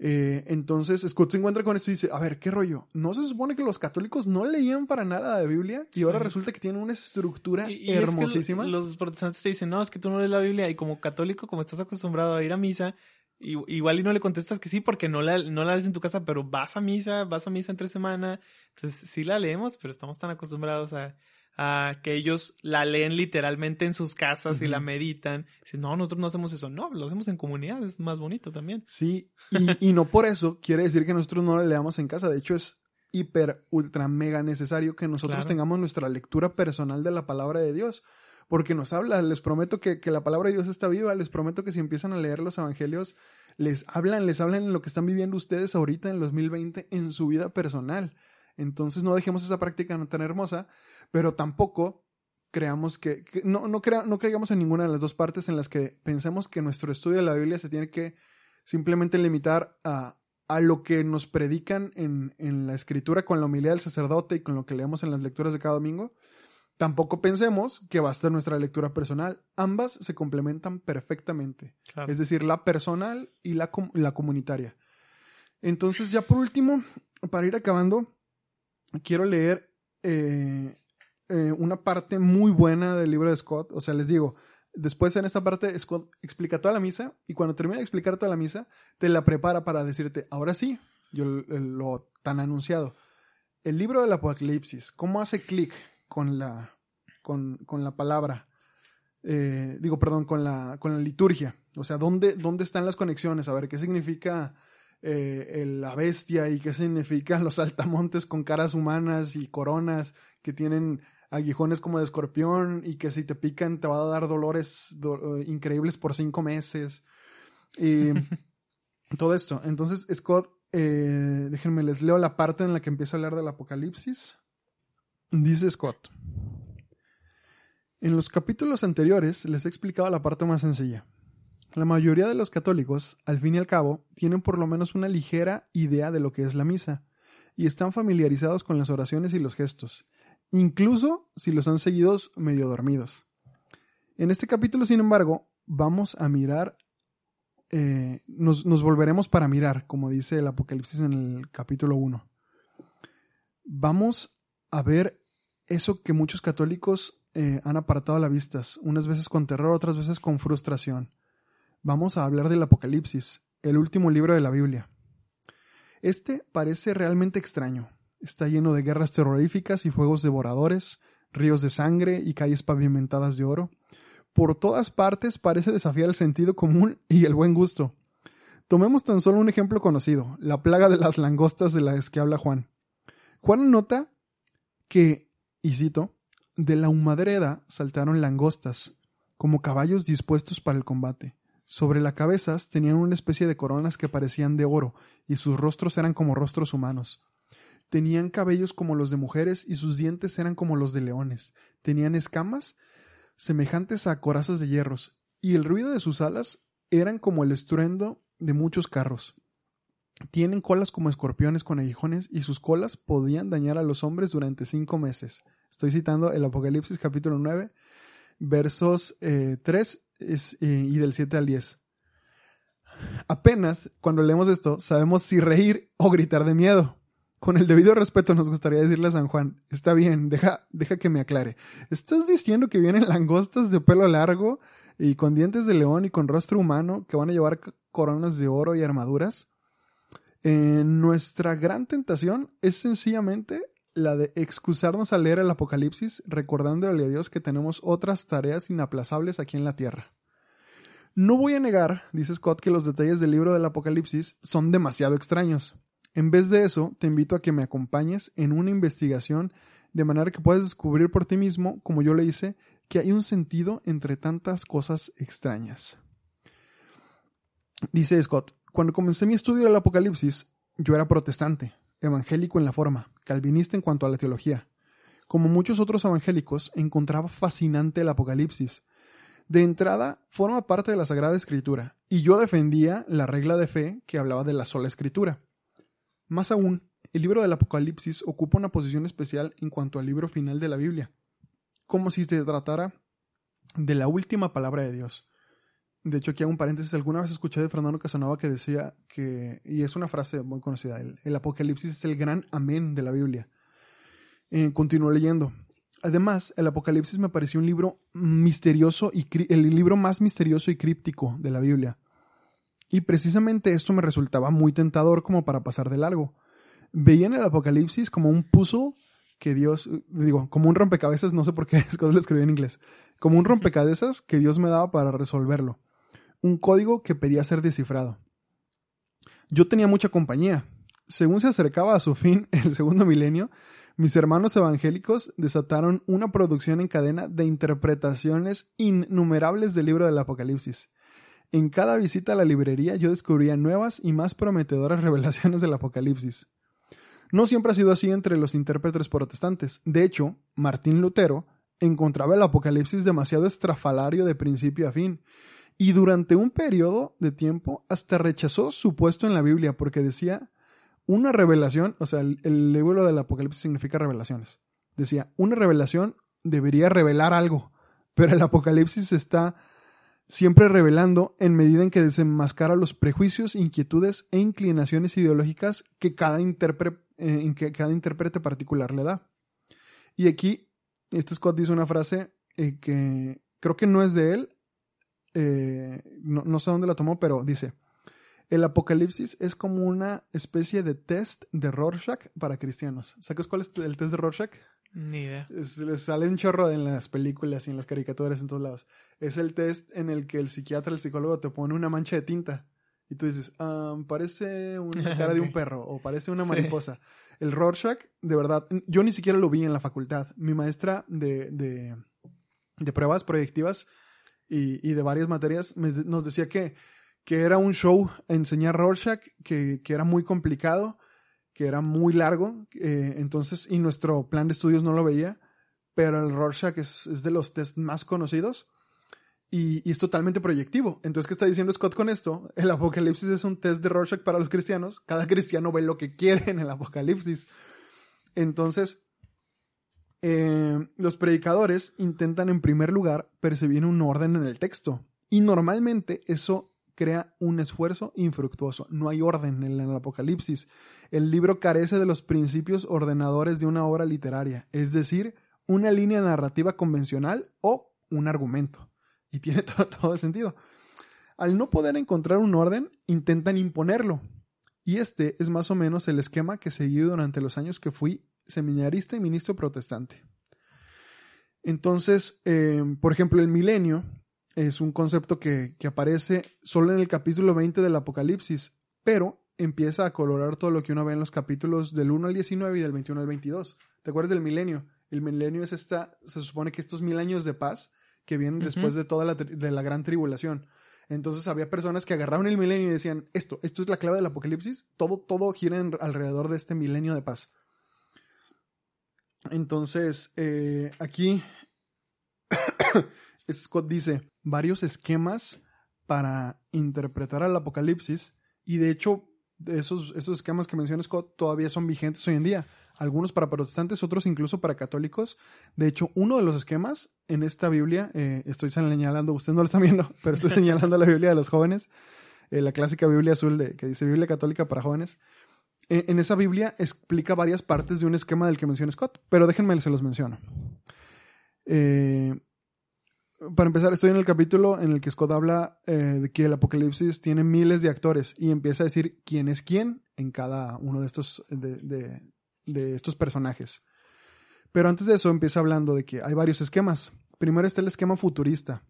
Eh, entonces Scott se encuentra con esto y dice, a ver, ¿qué rollo? ¿No se supone que los católicos no leían para nada la Biblia? Y ahora resulta que tienen una estructura hermosísima. los protestantes te dicen, no, es que tú no lees la Biblia y como católico, como estás acostumbrado a ir a misa, igual y no le contestas que sí porque no la, no la lees en tu casa, pero vas a misa, vas a misa entre semana. Entonces sí la leemos, pero estamos tan acostumbrados a a que ellos la leen literalmente en sus casas y la meditan. Dicen, no, nosotros no hacemos eso. No, lo hacemos en comunidad, es más bonito también. Sí, y, y no por eso quiere decir que nosotros no la leamos en casa. De hecho, es hiper, ultra, mega necesario que nosotros tengamos nuestra lectura personal de la palabra de Dios. Porque nos habla, les prometo que, que la palabra de Dios está viva, les prometo que si empiezan a leer los evangelios, les hablan, les hablan en lo que están viviendo ustedes ahorita en el 2020 en su vida personal. Entonces no dejemos esa práctica tan hermosa pero tampoco creamos que, no, no, crea, no caigamos en ninguna de las dos partes en las que pensemos que nuestro estudio de la Biblia se tiene que simplemente limitar a, a lo que nos predican en, en, la escritura con la humildad del sacerdote y con lo que leemos en las lecturas de cada domingo. Tampoco pensemos que va a estar nuestra lectura personal. Ambas se complementan perfectamente. Es decir, la personal y la, la comunitaria. Entonces, ya por último, para ir acabando, quiero leer eh, eh, una parte muy buena del libro de Scott. O sea, les digo, después en esta parte Scott explica toda la misa y cuando termina de explicar toda la misa, te la prepara para decirte, ahora sí, yo lo tan anunciado. El libro del Apocalipsis, ¿cómo hace clic con la, con, con la palabra? Eh, digo, perdón, con la, con la liturgia. O sea, ¿dónde, ¿dónde están las conexiones? A ver, ¿qué significa eh, la bestia y qué significa los altamontes con caras humanas y coronas que tienen aguijones como de escorpión y que si te pican te va a dar dolores eh, increíbles por cinco meses. Y todo esto. Entonces, Scott, eh, déjenme, les leo la parte en la que empieza a hablar del Apocalipsis. Dice Scott. En los capítulos anteriores les he explicado la parte más sencilla. La mayoría de los católicos, al fin y al cabo, tienen por lo menos una ligera idea de lo que es la misa, y están familiarizados con las oraciones y los gestos, incluso si los han seguido medio dormidos. En este capítulo, sin embargo, vamos a mirar, eh, nos, volveremos para mirar, como dice el Apocalipsis en el capítulo 1. Vamos a ver eso que muchos católicos eh, han apartado a la vista, unas veces con terror, otras veces con frustración. Vamos a hablar del Apocalipsis, el último libro de la Biblia. Este parece realmente extraño, Está lleno de guerras terroríficas y fuegos devoradores, ríos de sangre y calles pavimentadas de oro. Por todas partes parece desafiar el sentido común y el buen gusto. Tomemos tan solo un ejemplo conocido, la plaga de las langostas de las que habla Juan. Juan nota que, y cito, de la humadreda saltaron langostas, como caballos dispuestos para el combate. Sobre las cabezas tenían una especie de coronas que parecían de oro, y sus rostros eran como rostros humanos. Tenían cabellos como los de mujeres y sus dientes eran como los de leones. Tenían escamas semejantes a corazas de hierros, y el ruido de sus alas eran como el estruendo de muchos carros. Tienen colas como escorpiones con aguijones y sus colas podían dañar a los hombres durante cinco meses. Estoy citando el Apocalipsis capítulo 9, versos 3 eh, eh, y del 7 al 10. Apenas cuando leemos esto sabemos si reír o gritar de miedo. Con el debido respeto nos gustaría decirle a San Juan, está bien, deja, deja que me aclare. ¿Estás diciendo que vienen langostas de pelo largo y con dientes de león y con rostro humano que van a llevar coronas de oro y armaduras? Eh, nuestra gran tentación es sencillamente la de excusarnos a leer el Apocalipsis recordándole a Dios que tenemos otras tareas inaplazables aquí en la tierra. No voy a negar, dice Scott, que los detalles del libro del Apocalipsis son demasiado extraños. En vez de eso, te invito a que me acompañes en una investigación de manera que puedas descubrir por ti mismo, como yo le hice, que hay un sentido entre tantas cosas extrañas. Dice Scott, cuando comencé mi estudio del Apocalipsis, yo era protestante, evangélico en la forma, calvinista en cuanto a la teología. Como muchos otros evangélicos, encontraba fascinante el Apocalipsis. De entrada, forma parte de la Sagrada Escritura, y yo defendía la regla de fe que hablaba de la sola Escritura. Más aún, el libro del Apocalipsis ocupa una posición especial en cuanto al libro final de la Biblia, como si se tratara de la última palabra de Dios. De hecho, aquí hago un paréntesis. Alguna vez escuché de Fernando Casanova que decía que, y es una frase muy conocida, el, Apocalipsis es el gran amén de la Biblia. Eh, leyendo. Además, el Apocalipsis me pareció un libro misterioso y el libro más misterioso y críptico de la Biblia. Y precisamente esto me resultaba muy tentador como para pasar de largo. Veía en el Apocalipsis como un puzzle que Dios, digo, como un rompecabezas, no sé por qué es cuando lo escribí en inglés, como un rompecabezas que Dios me daba para resolverlo un código que pedía ser descifrado. Yo tenía mucha compañía. Según se acercaba a su fin el segundo milenio, mis hermanos evangélicos desataron una producción en cadena de interpretaciones innumerables del libro del Apocalipsis. En cada visita a la librería yo descubría nuevas y más prometedoras revelaciones del Apocalipsis. No siempre ha sido así entre los intérpretes protestantes. De hecho, Martín Lutero encontraba el Apocalipsis demasiado estrafalario de principio a fin, y durante un periodo de tiempo hasta rechazó su puesto en la Biblia porque decía una revelación, o sea, el, libro del Apocalipsis significa revelaciones. Decía, una revelación debería revelar algo, pero el Apocalipsis está siempre revelando en medida en que desenmascara los prejuicios, inquietudes e inclinaciones ideológicas que cada, eh, que cada intérprete particular le da. Y aquí, este Scott dice una frase eh, que creo que no es de él, eh, no, sé dónde la tomó, pero dice, el apocalipsis es como una especie de test de Rorschach para cristianos. ¿Sabes cuál es el test de Rorschach? Ni idea. les sale un chorro en las películas y en las caricaturas en todos lados. Es el test en el que el psiquiatra, el psicólogo te pone una mancha de tinta y tú dices, parece una cara de un perro o parece una mariposa. El Rorschach, de verdad, yo ni siquiera lo vi en la facultad. Mi maestra de, de, de pruebas proyectivas y, de varias materias, nos decía que, que era un show enseñar Rorschach, que, que era muy complicado, que era muy largo, eh, entonces, y nuestro plan de estudios no lo veía, pero el Rorschach es, es de los test más conocidos y, y, es totalmente proyectivo. Entonces, ¿qué está diciendo Scott con esto? El Apocalipsis es un test de Rorschach para los cristianos. Cada cristiano ve lo que quiere en el Apocalipsis. Entonces, eh, los predicadores intentan en primer lugar percibir un orden en el texto y normalmente eso crea un esfuerzo infructuoso. No hay orden en el Apocalipsis. El libro carece de los principios ordenadores de una obra literaria, es decir, una línea narrativa convencional o un argumento. Y tiene todo, todo sentido. Al no poder encontrar un orden, intentan imponerlo. Y este es más o menos el esquema que seguí durante los años que fui seminarista y ministro protestante. Entonces, eh, por ejemplo, el milenio es un concepto que, aparece solo en el capítulo 20 del Apocalipsis, pero empieza a colorar todo lo que uno ve en los capítulos del 1 al 19 y del 21 al 22. ¿Te acuerdas del milenio? El milenio es esta, se supone que estos mil años de paz que vienen después de toda la, de la gran tribulación. Entonces había personas que agarraban el milenio y decían, esto, esto es la clave del Apocalipsis, todo, todo gira alrededor de este milenio de paz. Entonces, eh, aquí Scott dice varios esquemas para interpretar al Apocalipsis y de hecho esos, esos esquemas que menciona Scott todavía son vigentes hoy en día. Algunos para protestantes, otros incluso para católicos. De hecho, uno de los esquemas en esta Biblia, eh, estoy señalando, ustedes no lo están viendo, pero estoy señalando la Biblia de los jóvenes. eh, la clásica Biblia azul de, que dice Biblia Católica para jóvenes. En, esa Biblia explica varias partes de un esquema del que menciona Scott, pero déjenme se los menciono. Eh, para empezar, estoy en el capítulo en el que Scott habla eh, de que el apocalipsis tiene miles de actores y empieza a decir quién es quién en cada uno de estos, de- de estos personajes. Pero antes de eso empieza hablando de que hay varios esquemas. Primero está el esquema futurista,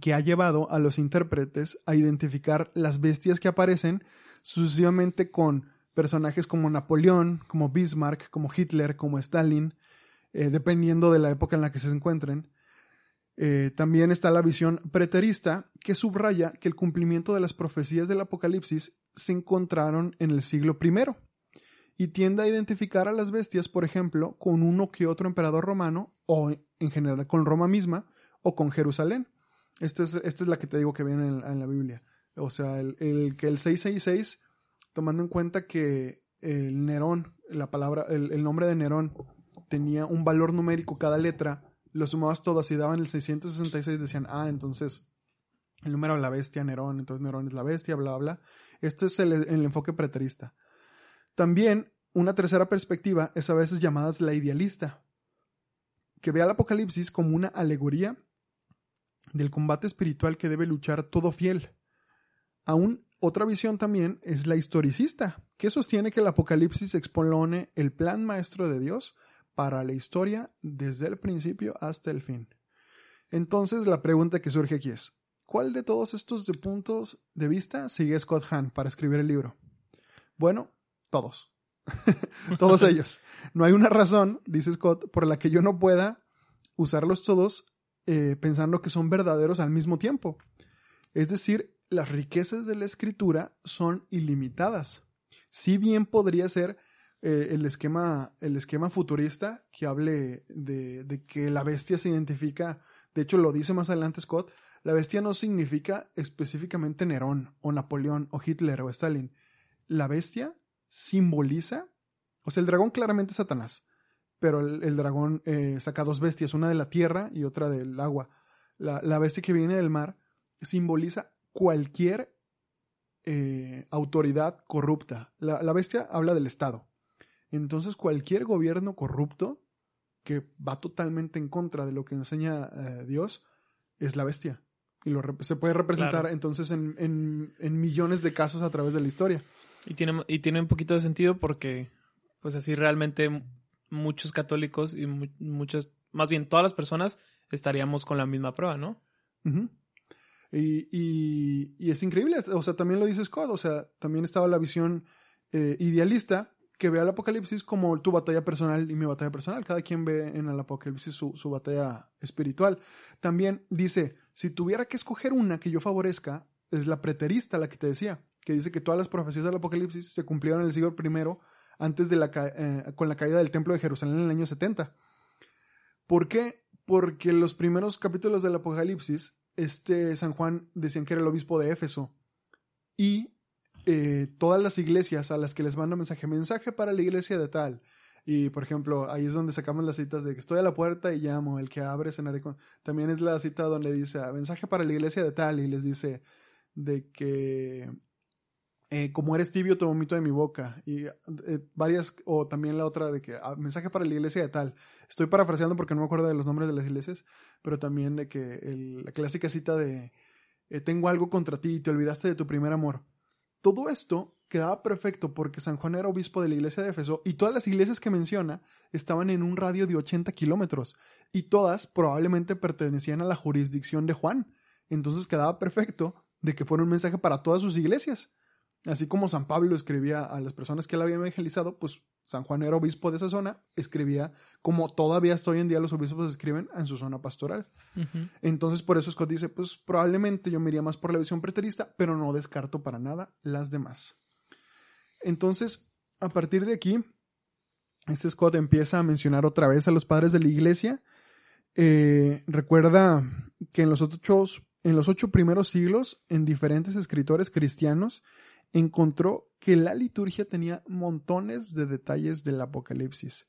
que ha llevado a los intérpretes a identificar las bestias que aparecen sucesivamente con personajes como Napoleón, como Bismarck, como Hitler, como Stalin, eh, dependiendo de la época en la que se encuentren. Eh, también está la visión preterista, que subraya que el cumplimiento de las profecías del Apocalipsis se encontraron en el siglo I y tiende a identificar a las bestias, por ejemplo, con uno que otro emperador romano o en general con Roma misma o con Jerusalén. Esta es, esta es la que te digo que viene en, la Biblia. O sea, el, el que el 666, tomando en cuenta que el Nerón, la palabra, el, nombre de Nerón tenía un valor numérico cada letra, lo sumabas todas y daban el 666, decían, ah, entonces el número de la bestia Nerón, entonces Nerón es la bestia, bla, bla. Este es el enfoque preterista. También una tercera perspectiva es a veces llamada la idealista, que ve al Apocalipsis como una alegoría del combate espiritual que debe luchar todo fiel. Aún otra visión también es la historicista, que sostiene que el Apocalipsis expone el plan maestro de Dios para la historia desde el principio hasta el fin. Entonces la pregunta que surge aquí es, ¿cuál de todos estos de puntos de vista sigue Scott Hahn para escribir el libro? Bueno, todos. todos ellos. No hay una razón, dice Scott, por la que yo no pueda usarlos todos eh, pensando que son verdaderos al mismo tiempo. Es decir, las riquezas de la escritura son ilimitadas. Si bien podría ser eh, el, esquema, el esquema futurista que hable de, que la bestia se identifica, de hecho lo dice más adelante Scott, la bestia no significa específicamente Nerón o Napoleón o Hitler o Stalin. La bestia simboliza, o sea, el dragón claramente es Satanás, pero el, dragón eh, saca dos bestias, una de la tierra y otra del agua. La bestia que viene del mar simboliza cualquier eh, autoridad corrupta. La, la, bestia habla del Estado. Entonces, cualquier gobierno corrupto que va totalmente en contra de lo que enseña eh, Dios es la bestia. Y lo se puede representar claro. entonces en, en, en, millones de casos a través de la historia. Y tiene, y tiene un poquito de sentido porque, pues así realmente muchos católicos y mu muchas, más bien todas las personas estaríamos con la misma prueba, ¿no? Uh -huh. Y, y, es increíble, o sea, también lo dice Scott, o sea, también estaba la visión eh, idealista que ve al apocalipsis como tu batalla personal y mi batalla personal. Cada quien ve en el apocalipsis su, su batalla espiritual. También dice, si tuviera que escoger una que yo favorezca, es la preterista, la que te decía, que dice que todas las profecías del apocalipsis se cumplieron en el siglo I antes de la, eh, con la caída del templo de Jerusalén en el año 70. ¿Por qué? Porque los primeros capítulos del apocalipsis este San Juan decían que era el obispo de Éfeso. Y eh, todas las iglesias a las que les manda mensaje, mensaje para la iglesia de tal. Y por ejemplo, ahí es donde sacamos las citas de que estoy a la puerta y llamo, el que abre cenaré con. También es la cita donde dice mensaje para la iglesia de tal y les dice de que eh, como eres tibio te vomito de mi boca. Y eh, varias o también la otra de que ah, mensaje para la iglesia de tal. Estoy parafraseando porque no me acuerdo de los nombres de las iglesias pero también de que la clásica cita de eh, tengo algo contra ti y te olvidaste de tu primer amor. Todo esto quedaba perfecto porque San Juan era obispo de la iglesia de Éfeso y todas las iglesias que menciona estaban en un radio de 80 kilómetros y todas probablemente pertenecían a la jurisdicción de Juan. Entonces quedaba perfecto de que fuera un mensaje para todas sus iglesias Así como San Pablo escribía a las personas que él había evangelizado, pues San Juan era obispo de esa zona, escribía como todavía hasta hoy en día los obispos escriben en su zona pastoral. Uh -huh. Entonces por eso Scott dice, pues probablemente yo me iría más por la visión preterista, pero no descarto para nada las demás. Entonces, a partir de aquí, este Scott empieza a mencionar otra vez a los padres de la iglesia. Eh, recuerda que en los ocho, en los ocho primeros siglos, en diferentes escritores cristianos, encontró que la liturgia tenía montones de detalles del Apocalipsis.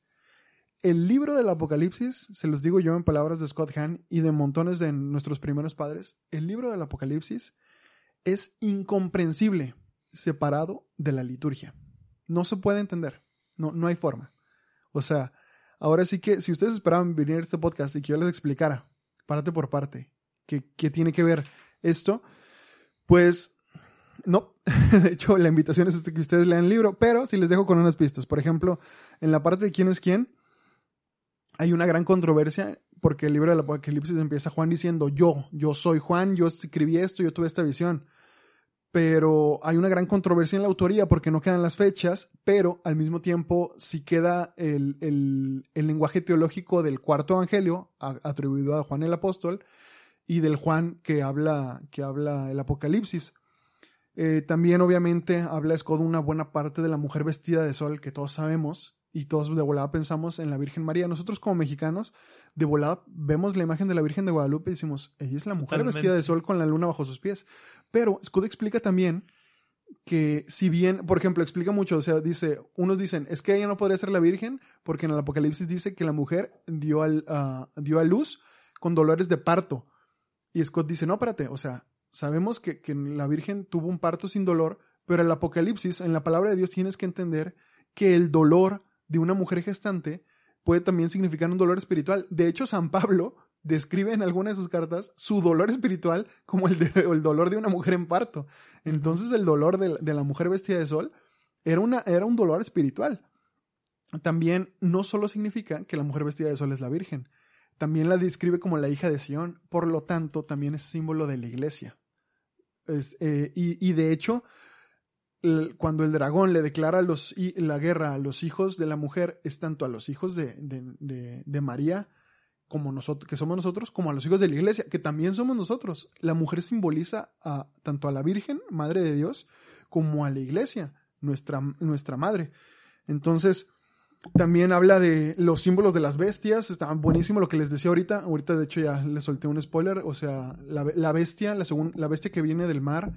El libro del Apocalipsis, se los digo yo en palabras de Scott Hahn y de montones de nuestros primeros padres, el libro del Apocalipsis es incomprensible separado de la liturgia. No se puede entender. No, no hay forma. O sea, ahora sí que si ustedes esperaban venir a este podcast y que yo les explicara parte por parte qué, tiene que ver esto, pues no. De hecho, la invitación es que ustedes lean el libro, pero si les dejo con unas pistas. Por ejemplo, en la parte de quién es quién, hay una gran controversia porque el libro del Apocalipsis empieza Juan diciendo yo, yo soy Juan, yo escribí esto, yo tuve esta visión. Pero hay una gran controversia en la autoría porque no quedan las fechas, pero al mismo tiempo sí queda el, el, lenguaje teológico del cuarto evangelio atribuido a Juan el apóstol y del Juan que habla, que habla el Apocalipsis. Eh, también obviamente habla Scott una buena parte de la mujer vestida de sol que todos sabemos y todos de volada pensamos en la Virgen María. Nosotros como mexicanos, de volada vemos la imagen de la Virgen de Guadalupe y decimos, ella es la mujer vestida de sol con la luna bajo sus pies. Pero Scott explica también que si bien, por ejemplo, explica mucho, o sea, dice, unos dicen, es que ella no podría ser la Virgen porque en el Apocalipsis dice que la mujer dio, al, ah, dio a luz con dolores de parto. Y Scott dice, no, espérate, o sea, sabemos que, que la Virgen tuvo un parto sin dolor, pero el Apocalipsis, en la palabra de Dios tienes que entender que el dolor de una mujer gestante puede también significar un dolor espiritual. De hecho, San Pablo describe en alguna de sus cartas su dolor espiritual como el, el dolor de una mujer en parto. Entonces el dolor de, de, la mujer vestida de sol era, una, era un dolor espiritual. También no solo significa que la mujer vestida de sol es la Virgen, también la describe como la hija de Sión, por lo tanto también es símbolo de la iglesia. Eh, y, de hecho, cuando el dragón le declara los, la guerra a los hijos de la mujer, es tanto a los hijos de, de, María, como nosotros, que somos nosotros, como a los hijos de la iglesia, que también somos nosotros. La mujer simboliza a, tanto a la Virgen, Madre de Dios, como a la iglesia, nuestra, nuestra madre. Entonces, también habla de los símbolos de las bestias. Está buenísimo lo que les decía ahorita. Ahorita, de hecho, ya les solté un spoiler. O sea, la, bestia, la, la bestia que viene del mar,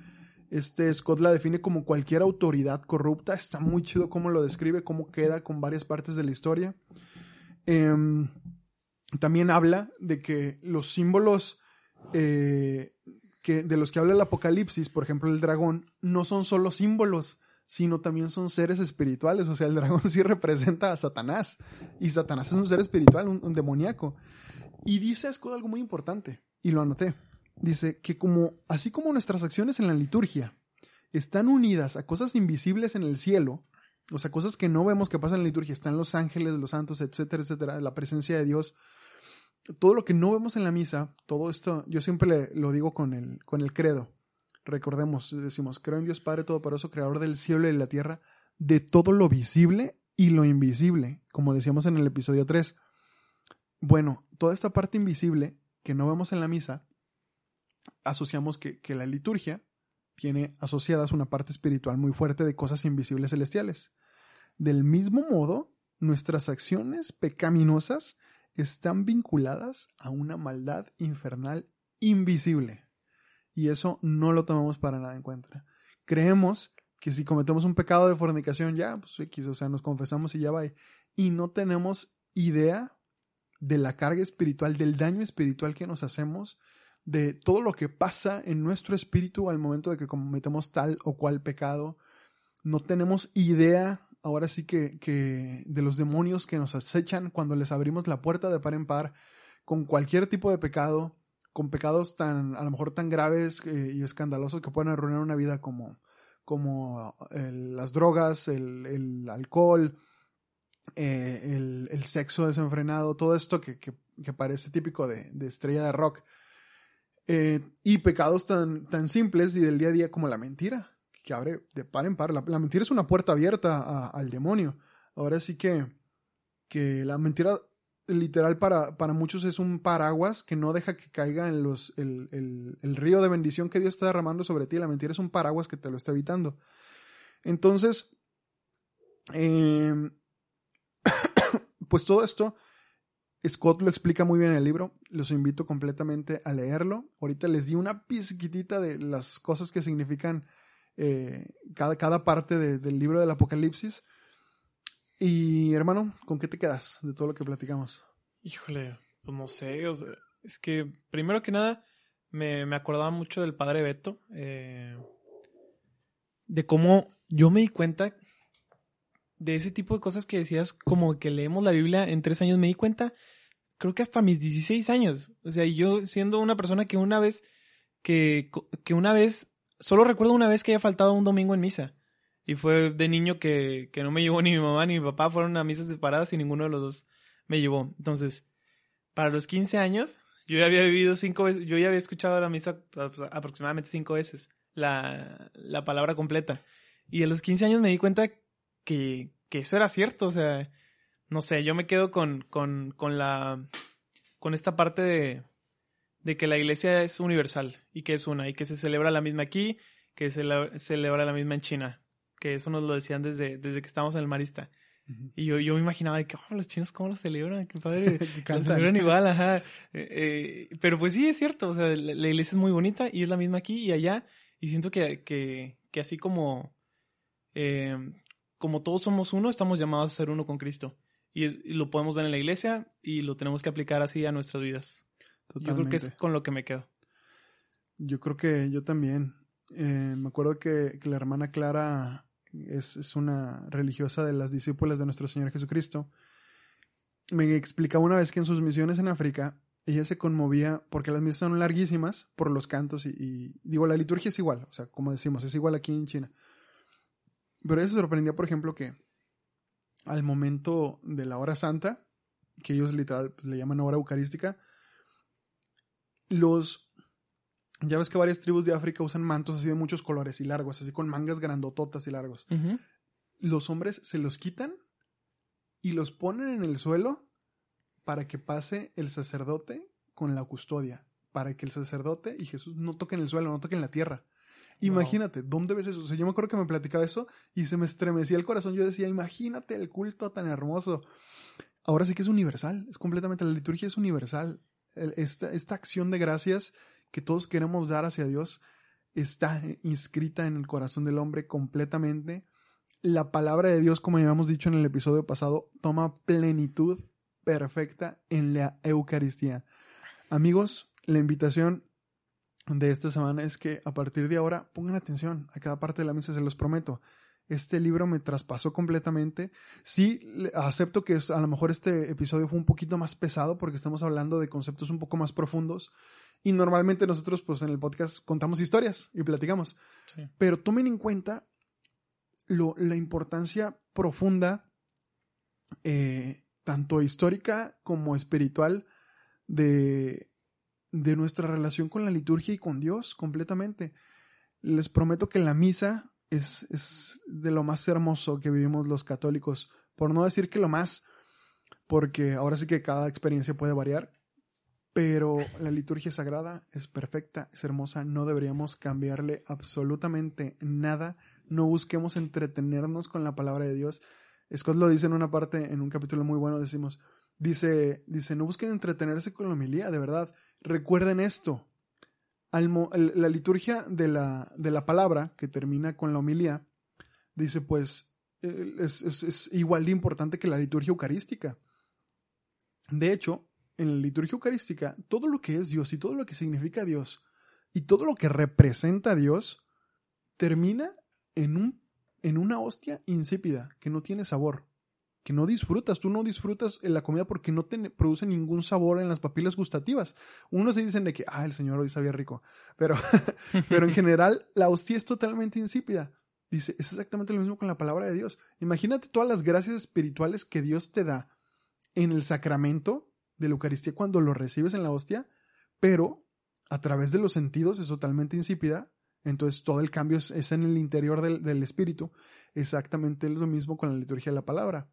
este Scott la define como cualquier autoridad corrupta. Está muy chido cómo lo describe, cómo queda con varias partes de la historia. Em, también habla de que los símbolos eh, que, de los que habla el Apocalipsis, por ejemplo, el dragón, no son solo símbolos sino también son seres espirituales. O sea, el dragón sí representa a Satanás. Y Satanás es un ser espiritual, un, demoníaco. Y dice Escudo algo muy importante, y lo anoté. Dice que como, así como nuestras acciones en la liturgia están unidas a cosas invisibles en el cielo, o sea, cosas que no vemos que pasan en la liturgia, están los ángeles, los santos, etcétera, etcétera, la presencia de Dios, todo lo que no vemos en la misa, todo esto, yo siempre lo digo con el, con el credo. Recordemos, decimos, creo en Dios Padre Todopoderoso, Creador del cielo y de la tierra, de todo lo visible y lo invisible, como decíamos en el episodio 3. Bueno, toda esta parte invisible que no vemos en la misa, asociamos que, que la liturgia tiene asociadas una parte espiritual muy fuerte de cosas invisibles celestiales. Del mismo modo, nuestras acciones pecaminosas están vinculadas a una maldad infernal invisible y eso no lo tomamos para nada en cuenta. Creemos que si cometemos un pecado de fornicación, ya, pues X, o sea, nos confesamos y ya va. Y no tenemos idea de la carga espiritual, del daño espiritual que nos hacemos, de todo lo que pasa en nuestro espíritu al momento de que cometemos tal o cual pecado. No tenemos idea, ahora sí que, que de los demonios que nos acechan cuando les abrimos la puerta de par en par con cualquier tipo de pecado con pecados tan, a lo mejor tan graves eh, y escandalosos que pueden arruinar una vida como, como las drogas, el, alcohol, eh, el, sexo desenfrenado, todo esto que, parece típico de, estrella de rock. Eh, y pecados tan, tan simples y del día a día como la mentira, que abre de par en par. La, mentira es una puerta abierta al demonio. Ahora sí que, que la mentira literal para, para muchos es un paraguas que no deja que caiga en los, el, río de bendición que Dios está derramando sobre ti. La mentira es un paraguas que te lo está evitando. Entonces, em, pues todo esto, Scott lo explica muy bien en el libro. Los invito completamente a leerlo. Ahorita les di una pizquitita de las cosas que significan eh, cada, cada, parte del libro del Apocalipsis. Y hermano, ¿con qué te quedas de todo lo que platicamos? Híjole, pues no sé, es que primero que nada, me, me acordaba mucho del padre Beto, eh, de cómo yo me di cuenta de ese tipo de cosas que decías, como que leemos la Biblia en tres años, me di cuenta, creo que hasta mis 16 años. O sea, yo siendo una persona que una vez, que, que una vez, solo recuerdo una vez que haya faltado un domingo en misa. Y fue de niño que, que no me llevó ni mi mamá ni mi papá, fueron a misas separadas y ninguno de los dos me llevó. Entonces, para los 15 años, yo ya había vivido cinco veces, yo ya había escuchado la misa aproximadamente cinco veces, la, la palabra completa. Y a los 15 años me di cuenta que, que eso era cierto, o sea, no sé, yo me quedo con, con, con la, con esta parte de, de que la iglesia es universal y que es una y que se celebra la misma aquí, que se celebra la misma en China, que eso nos lo decían desde, desde que estábamos en el Marista. Y yo, yo me imaginaba de que, oh, los chinos cómo lo celebran, qué padre, lo celebran igual, ajá. Eh, eh, pero pues sí, es cierto, o sea, la, la, iglesia es muy bonita y es la misma aquí y allá, y siento que, que, que así como, eh, como todos somos uno, estamos llamados a ser uno con Cristo. Y, lo podemos ver en la iglesia y lo tenemos que aplicar así a nuestras vidas. Yo creo que es con lo que me quedo. Yo creo que yo también. Eh, me acuerdo que, que, la hermana Clara es, es, una religiosa de las discípulas de nuestro Señor Jesucristo. Me explicaba una vez que en sus misiones en África ella se conmovía porque las misas son larguísimas por los cantos y, digo, la liturgia es igual, o sea, como decimos, es igual aquí en China. Pero eso sorprendía, por ejemplo, que al momento de la hora santa, que ellos literal pues, le llaman hora eucarística, los... Ya ves que varias tribus de África usan mantos así de muchos colores y largos, así con mangas grandototas y largos. Los hombres se los quitan y los ponen en el suelo para que pase el sacerdote con la custodia, para que el sacerdote y Jesús no toquen el suelo, no toquen la tierra. Imagínate, ¿dónde ves eso? O sea, yo me acuerdo que me platicaba eso y se me estremecía el corazón. Yo decía, imagínate el culto tan hermoso. Ahora sí que es universal, es completamente, la liturgia es universal. Esta, esta acción de gracias que todos queremos dar hacia Dios está inscrita en el corazón del hombre completamente. La palabra de Dios, como habíamos dicho en el episodio pasado, toma plenitud perfecta en la Eucaristía. Amigos, la invitación de esta semana es que a partir de ahora pongan atención a cada parte de la misa, se los prometo. Este libro me traspasó completamente. Sí, acepto que a lo mejor este episodio fue un poquito más pesado porque estamos hablando de conceptos un poco más profundos. Y normalmente nosotros, pues en el podcast, contamos historias y platicamos. Pero tomen en cuenta lo, la importancia profunda, eh, tanto histórica como espiritual, de, de nuestra relación con la liturgia y con Dios completamente. Les prometo que la misa es, es de lo más hermoso que vivimos los católicos, por no decir que lo más, porque ahora sí que cada experiencia puede variar, pero la liturgia sagrada es perfecta, es hermosa, no deberíamos cambiarle absolutamente nada, no busquemos entretenernos con la palabra de Dios. Scott lo dice en una parte, en un capítulo muy bueno, decimos, dice, dice, no busquen entretenerse con la homilía, de verdad, Recuerden esto. la liturgia de la, de la palabra, que termina con la homilía, dice pues, eh, es, es, igual de importante que la liturgia eucarística. De hecho, en la liturgia eucarística, todo lo que es Dios y todo lo que significa Dios y todo lo que representa a Dios termina en, un, en una hostia insípida que no tiene sabor que no disfrutas. Tú no disfrutas la comida porque no te produce ningún sabor en las papilas gustativas. Unos se dicen de que, ah, el señor hoy sabía rico. Pero, pero en general, la hostia es totalmente insípida. Dice, es exactamente lo mismo con la palabra de Dios. Imagínate todas las gracias espirituales que Dios te da en el sacramento de la Eucaristía cuando lo recibes en la hostia, pero a través de los sentidos es totalmente insípida. Entonces todo el cambio es, en el interior del, del espíritu. Exactamente lo mismo con la liturgia de la palabra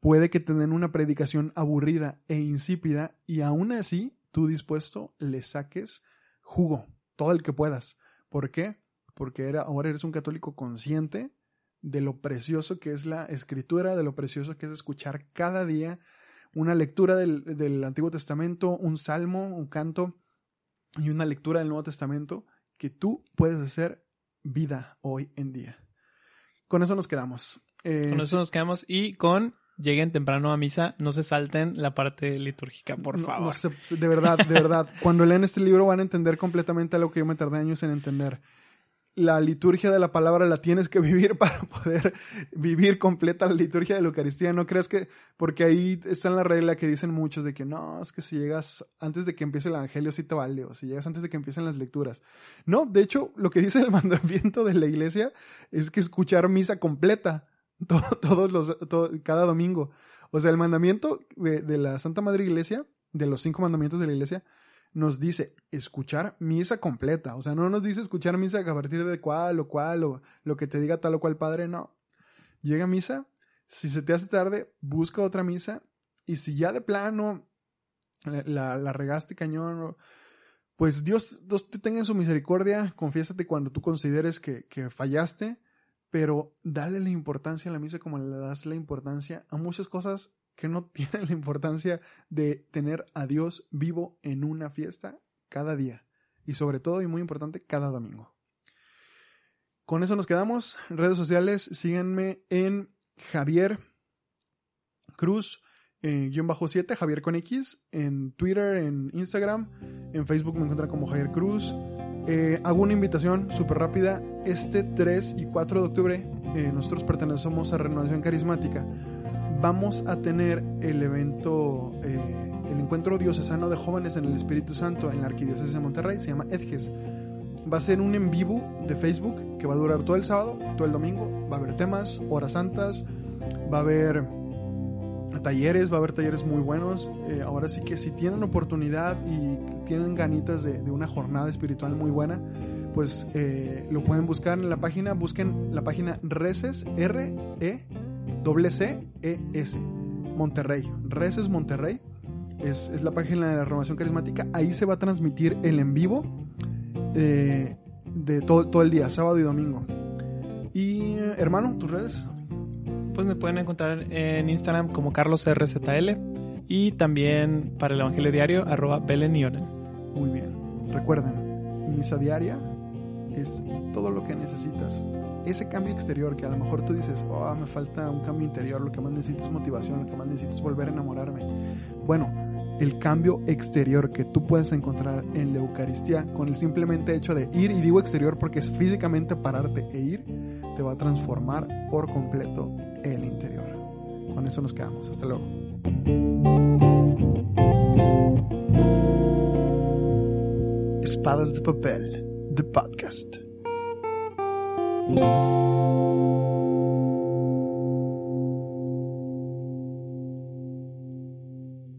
Puede que te den una predicación aburrida e insípida y aún así tú dispuesto le saques jugo, todo el que puedas. ¿Por qué? Porque ahora eres un católico consciente de lo precioso que es la escritura, de lo precioso que es escuchar cada día una lectura del, del Antiguo Testamento, un salmo, un canto y una lectura del Nuevo Testamento que tú puedes hacer vida hoy en día. Con eso nos quedamos. con eso nos quedamos y con lleguen temprano a misa, no se salten la parte litúrgica, por favor. no de verdad, de verdad. Cuando lean este libro van a entender completamente lo que yo me tardé años en entender. La liturgia de la palabra la tienes que vivir para poder vivir completa la liturgia de la Eucaristía. No creas que, porque ahí está en la regla que dicen muchos de que no, es que si llegas antes de que empiece el evangelio sí te vale, o si llegas antes de que empiecen las lecturas. No, de hecho, lo que dice el mandamiento de la iglesia es que escuchar misa completa to- todos los, to- cada domingo. O sea, el mandamiento de la Santa Madre Iglesia, de los cinco mandamientos de la Iglesia, nos dice escuchar misa completa. O sea, no nos dice escuchar misa a partir de cuál o cuál o lo que te diga tal o cual padre, no. Llega a misa, si se te hace tarde, busca otra misa y si ya de plano la, la- regaste cañón, pues Dios, Dios te tenga en su misericordia, confiésate cuando tú consideres que, que fallaste, pero dale la importancia a la misa como le das la importancia a muchas cosas que no tienen la importancia de tener a Dios vivo en una fiesta cada día. Y sobre todo, y muy importante, cada domingo. Con eso nos quedamos. Redes sociales, síganme en Javier Cruz, eh, guion bajo 7, Javier con X, en Twitter, en Instagram, en Facebook me encuentran como Javier Cruz. Eh, hago una invitación súper rápida. Este 3 y 4 de octubre, eh, nosotros pertenecemos a Renovación Carismática. Vamos a tener el evento, eh, el encuentro diocesano de jóvenes en el Espíritu Santo en la Arquidiócesis de Monterrey. Se llama EDGES. Va a ser un en vivo de Facebook que va a durar todo el sábado, todo el domingo. Va a haber temas, horas santas, va a haber talleres, va a haber talleres muy buenos. Eh, ahora sí que si tienen oportunidad y tienen ganitas de, una jornada espiritual muy buena, pues eh, lo pueden buscar en la página. Busquen la página Reces, R, E, C, E, S, Monterrey. Reces Monterrey. Es, es la página de la renovación carismática. Ahí se va a transmitir el en vivo eh, de todo, todo el día, sábado y domingo. Y hermano, tus redes. Pues me pueden encontrar en Instagram como CarlosRZL y también para el Evangelio Diario, arroba Belenionen. Muy bien. Recuerden, misa diaria es todo lo que necesitas. Ese cambio exterior que a lo mejor tú dices, oh, me falta un cambio interior, lo que más necesito es motivación, lo que más necesito es volver a enamorarme. Bueno, el cambio exterior que tú puedes encontrar en la Eucaristía con el simplemente hecho de ir, y digo exterior porque es físicamente pararte e ir, te va a transformar por completo el interior. Con eso nos quedamos. Hasta luego. Espadas de papel, the podcast. Thank you.